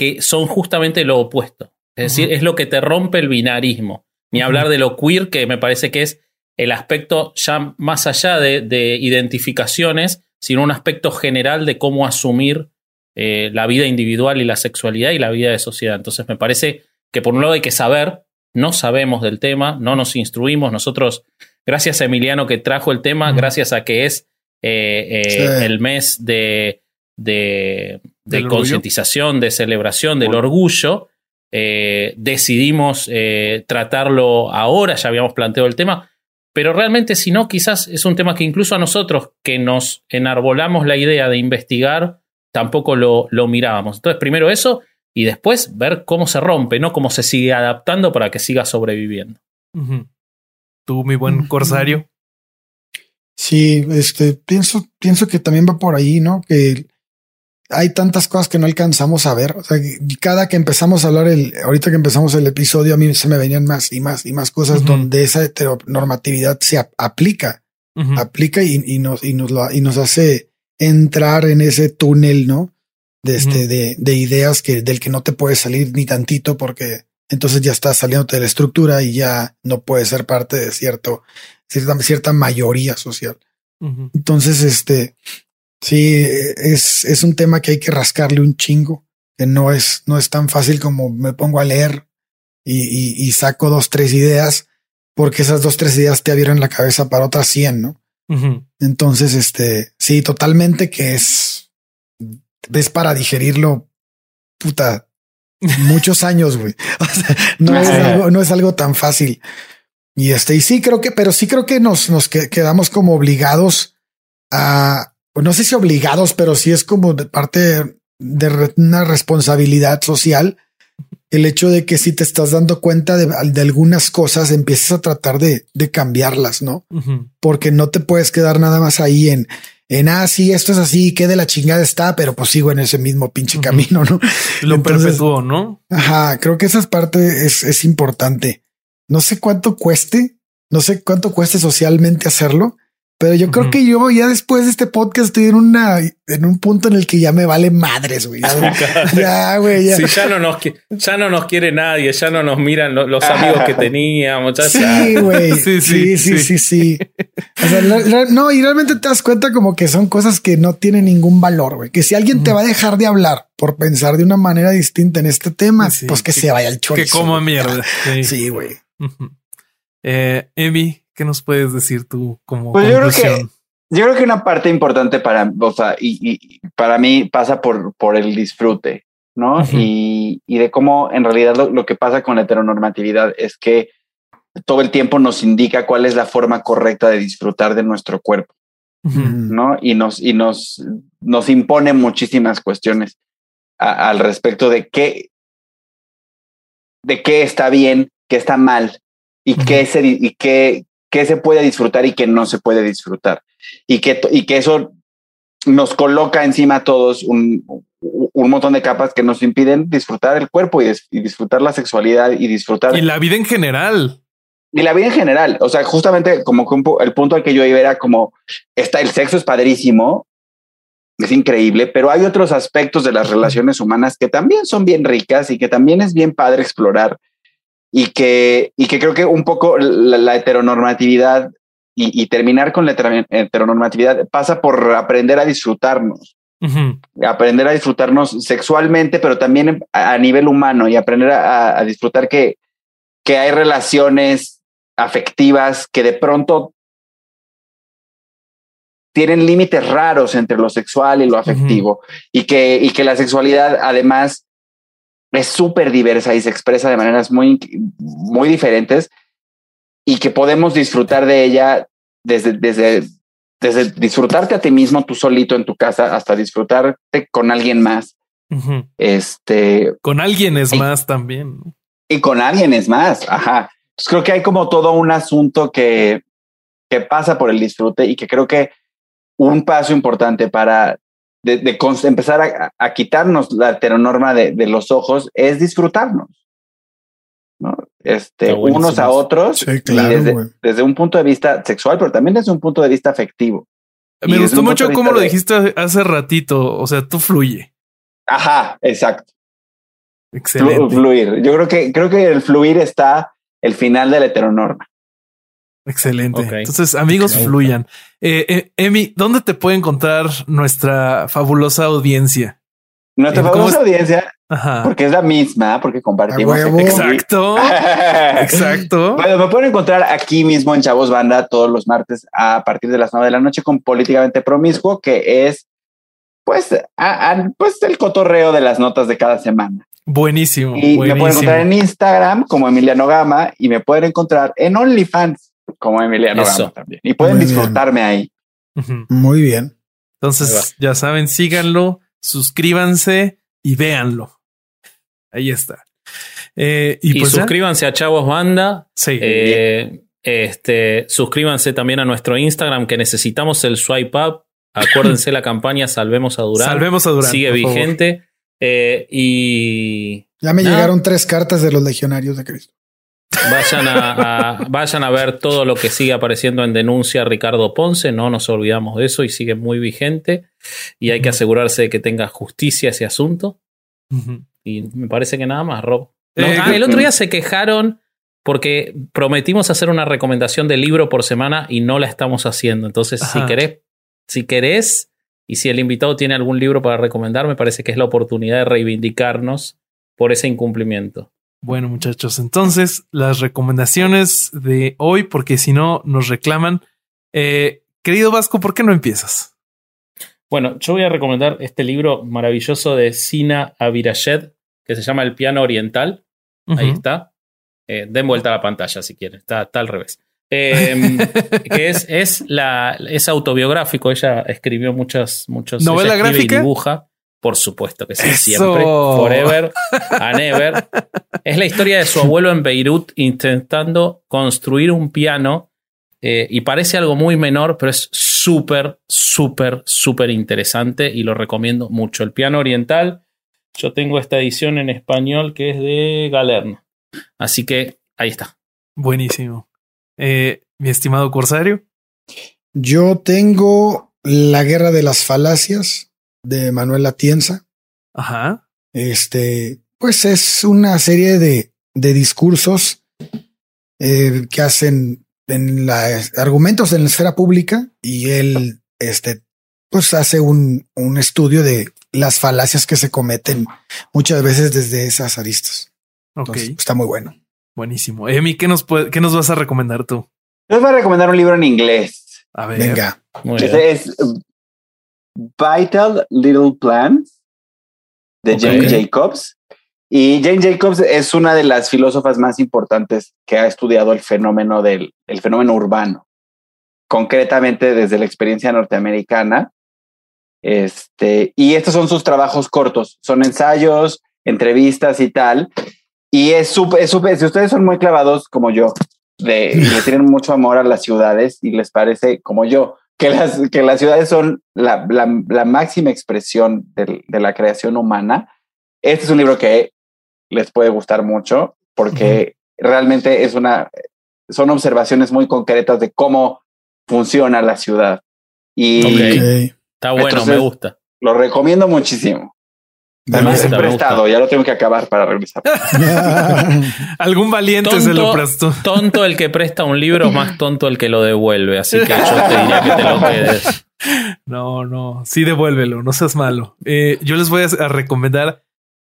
que son justamente lo opuesto. Es decir, es lo que te rompe el binarismo. Ni hablar de lo queer, que me parece que es el aspecto ya más allá de, de identificaciones, sino un aspecto general de cómo asumir eh, la vida individual y la sexualidad y la vida de sociedad. Entonces me parece que por un lado hay que saber, no sabemos del tema, no nos instruimos. Nosotros, gracias a Emiliano que trajo el tema, gracias a que es eh, eh, Sí. el mes de, de, de concientización, de celebración del orgullo, eh, decidimos eh, tratarlo ahora, ya habíamos planteado el tema, pero realmente si no, quizás es un tema que incluso a nosotros que nos enarbolamos la idea de investigar, tampoco lo, lo mirábamos. Entonces, primero eso, y después ver cómo se rompe, no cómo se sigue adaptando para que siga sobreviviendo. Tú, mi buen corsario. Sí, este, pienso, pienso que también va por ahí, ¿no? Que hay tantas cosas que no alcanzamos a ver. O sea, cada que empezamos a hablar el, ahorita que empezamos el episodio, a mí se me venían más y más y más cosas donde esa heteronormatividad se aplica, aplica y, y, nos, y nos lo, y nos hace entrar en ese túnel, ¿no? De este, de, de ideas que, del que no te puedes salir ni tantito porque entonces ya estás saliendo de la estructura y ya no puedes ser parte de cierto, cierta, cierta mayoría social. Entonces, este, sí, es, es un tema que hay que rascarle un chingo, que no es, no es tan fácil como me pongo a leer y, y, saco dos, tres ideas, porque esas dos, tres ideas te abrieron la cabeza para otras cien, ¿no? Entonces, este, sí, totalmente que es, es para digerirlo, puta, muchos años, güey. no, es algo, no es algo tan fácil. Y este, y sí creo que, pero sí creo que nos, nos quedamos como obligados a, pues no sé si obligados, pero sí es como de parte de una responsabilidad social el hecho de que si te estás dando cuenta de, algunas cosas, empieces a tratar de, de cambiarlas, ¿no? Porque no te puedes quedar nada más ahí en, en, ah, sí, esto es así, qué de la chingada está, pero pues sigo en ese mismo pinche camino, ¿no? Lo perpetuó, ¿no? Ajá, creo que esa parte es, es importante. No sé cuánto cueste, no sé cuánto cueste socialmente hacerlo, pero yo creo que yo ya después de este podcast estoy en una en un punto en el que ya me vale madres, güey. Ya, güey. Ya. ya no nos ya no nos quiere nadie, ya no nos miran los, amigos que teníamos. sí, güey. Sí sí sí, sí, sí, O sea, no, y realmente te das cuenta como que son cosas que no tienen ningún valor, güey. Que si alguien te va a dejar de hablar por pensar de una manera distinta en este tema, pues que, se vaya al chorizo. Que como mierda. Sí, güey. eh, Emi, ¿Qué nos puedes decir tú como pues Yo creo, que, yo creo que una parte importante para, o sea, y, para mí pasa por, por el disfrute, ¿no? y, y, de cómo en realidad lo, que pasa con la heteronormatividad es que todo el tiempo nos indica cuál es la forma correcta de disfrutar de nuestro cuerpo, ¿no? Y nos, y nos, nos impone muchísimas cuestiones al respecto de qué, de qué está bien, qué está mal y qué, se, y qué, qué se puede disfrutar y qué no se puede disfrutar. Y que, y que eso nos coloca encima a todos un, un montón de capas que nos impiden disfrutar el cuerpo y, disfrutar la sexualidad y disfrutar. Y la vida en general. Y la vida en general. O sea, justamente como el punto al que yo iba era como está el sexo es padrísimo, es increíble, pero hay otros aspectos de las relaciones humanas que también son bien ricas y que también es bien padre explorar y que, y que creo que un poco la, heteronormatividad y, terminar con la heteronormatividad pasa por aprender a disfrutarnos. Aprender a disfrutarnos sexualmente, pero también a, nivel humano y aprender a, disfrutar que, que hay relaciones afectivas que de pronto tienen límites raros entre lo sexual y lo afectivo y, que, y que la sexualidad además es súper diversa y se expresa de maneras muy, muy diferentes y que podemos disfrutar de ella desde, desde, desde disfrutarte a ti mismo, tú solito en tu casa, hasta disfrutarte con alguien más. Este. Con alguien es más también. Y con alguien es más. Ajá. creo que hay como todo un asunto que, que pasa por el disfrute y que creo que un paso importante para de, empezar a, quitarnos la heteronorma de, de, los ojos es disfrutarnos. ¿no? Este, unos a otros desde, un punto de vista sexual, pero también desde un punto de vista afectivo. Me gustó mucho cómo lo dijiste hace ratito. O sea, tú fluye. Ajá, exacto. Excelente. Fluir. Yo creo que creo que el fluir está el final de la heteronorma. Excelente. Entonces, amigos, fluyan. Eh, eh, Emi, ¿dónde te puede encontrar nuestra fabulosa audiencia? Nuestra fabulosa audiencia, porque es la misma, porque compartimos. Exacto. Exacto. Bueno, me pueden encontrar aquí mismo en Chavos Banda todos los martes a partir de las nueve de la noche con Políticamente Promiscuo, que es pues, pues el cotorreo de las notas de cada semana. Buenísimo. Y me pueden encontrar en Instagram como Emiliano Gama y me pueden encontrar en OnlyFans como Emiliano Gama también. Y pueden disfrutarme ahí. Muy bien. Entonces, ya saben, síganlo, suscríbanse y véanlo. Ahí está. Eh, y, pues suscríbanse a Chavos Banda. Sí. Eh, este, suscríbanse también a nuestro Instagram que necesitamos el swipe up. Acuérdense la campaña Salvemos a Durán. Salvemos a Durán. Sigue vigente. Eh, y. Ya me llegaron tres cartas de los legionarios de Cristo. Vayan a, vayan a ver todo lo que sigue apareciendo en denuncia Ricardo Ponce. No nos olvidamos de eso y sigue muy vigente. Y hay que asegurarse de que tenga justicia ese asunto. Y me parece que nada más, Rob. Eh, ah, el otro día se quejaron porque prometimos hacer una recomendación de libro por semana y no la estamos haciendo. Entonces, si querés, si querés y si el invitado tiene algún libro para recomendar, me parece que es la oportunidad de reivindicarnos por ese incumplimiento. Bueno, muchachos, entonces las recomendaciones de hoy, porque si no nos reclaman. Eh, querido Vasco, ¿por qué no empiezas? Bueno, yo voy a recomendar este libro maravilloso de Sina Abirayed, que se llama El piano oriental. Ahí está. Eh, den vuelta a la pantalla si quieren, está, al revés. Em, que es, es, la, es autobiográfico, ella escribió muchas, muchos... ¿Novela gráfica? Y dibuja. Por supuesto que sí, siempre. Forever and ever. Es la historia de su abuelo en Beirut intentando construir un piano eh, y parece algo muy menor, pero es súper, súper, súper interesante y lo recomiendo mucho. El piano oriental, yo tengo esta edición en español que es de Galerno. Así que ahí está. Buenísimo. Eh, mi estimado Corsario. Yo tengo La Guerra de las Falacias de Manuel Atienza. Ajá. Este, pues es una serie de, de discursos eh, que hacen en la, argumentos en la esfera pública y él, este, pues hace un, un estudio de las falacias que se cometen muchas veces desde esas aristas. Ok. está muy bueno. Buenísimo. Emi, ¿qué nos, puede, ¿qué nos vas a recomendar tú? Les voy a recomendar un libro en inglés. A ver. Venga. es Vital Little Plants de Jane Jacobs. Y Jane Jacobs es una de las filósofas más importantes que ha estudiado el fenómeno del el fenómeno urbano, concretamente desde la experiencia norteamericana. Este, y estos son sus trabajos cortos, son ensayos, entrevistas y tal. Y es súper, es si ustedes son muy clavados como yo, de, le tienen mucho amor a las ciudades y les parece como yo, que las, que las ciudades son la, la, máxima expresión de, de, la creación humana. Este es un libro que les puede gustar mucho porque realmente es una, son observaciones muy concretas de cómo funciona la ciudad. Y está bueno, me gusta. Lo recomiendo muchísimo. Además, es prestado, ya lo tengo que acabar para regresar. Algún valiente se lo prestó. Tonto el que presta un libro, más tonto el que lo devuelve. Así que yo te diría que te lo quedes. No, no, sí devuélvelo, no seas malo. Eh, yo les voy a, recomendar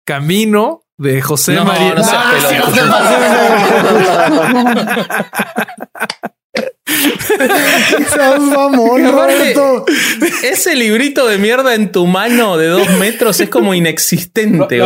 Camino de José María. No ese librito de mierda en tu mano de dos metros es como inexistente,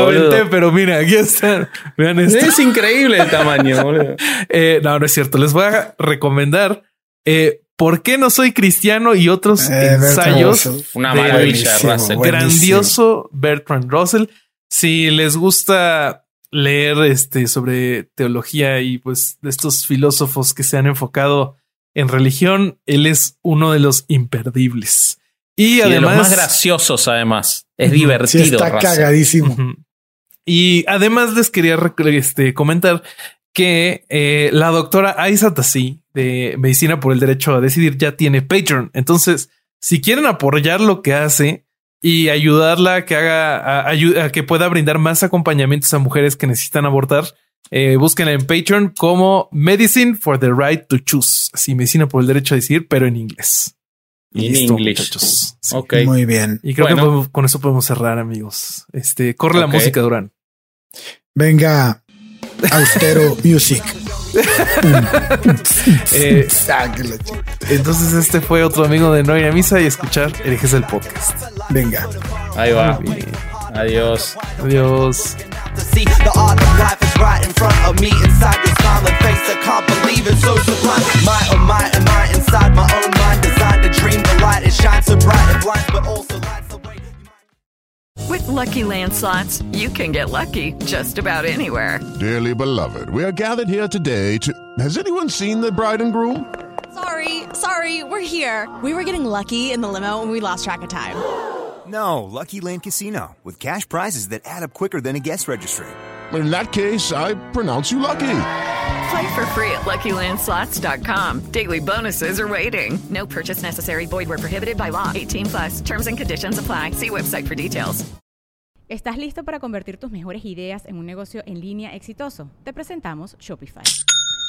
pero mira, aquí está. Es increíble el tamaño, eh, no, no es cierto. Les voy a recomendar eh, ¿Por qué no soy cristiano? y otros eh, ensayos. Una maravilla, Russell. Grandioso Bertrand Russell. Si les gusta leer este sobre teología y pues de estos filósofos que se han enfocado en religión, él es uno de los imperdibles. Y, además. De los más graciosos, además. Es divertido. está cagadísimo. Y además les quería este, comentar que eh, la doctora Aisa Tassi de Medicina por el Derecho a Decidir ya tiene Patreon. Entonces, si quieren apoyar lo que hace y ayudarla a que haga, a que pueda brindar más acompañamientos a mujeres que necesitan abortar, eh, búsquenla en Patreon como Medicine for the Right to Choose. Así, medicina por el derecho a decidir, pero en inglés. En inglés. Muy bien. Y creo que con eso podemos cerrar, amigos. Este, corre la música, Durán. Venga, austero music. Eh, entonces, este fue otro amigo de No ir a misa y escuchar Herejes del podcast. Venga. Ahí va. Adiós. Adiós. the art of life is right in front of me inside your smiling face I can't believe it's so sublime my oh my am I inside my own mind designed to dream the light it shines so bright it blinds but also lights the way Lucky Land slots, you can get lucky just about anywhere. Dearly beloved, we are gathered here today to. Has anyone seen the bride and groom? Sorry, sorry, we're here. We were getting lucky in the limo and we lost track of time. No, Lucky Land Casino, with cash prizes that add up quicker than a guest registry. In that case, I pronounce you lucky. Play for free at LuckyLandSlots.com. Daily bonuses are waiting. No purchase necessary. Void were prohibited by law. 18 plus. Terms and conditions apply. See website for details. ¿Estás listo para convertir tus mejores ideas en un negocio en línea exitoso? Te presentamos Shopify.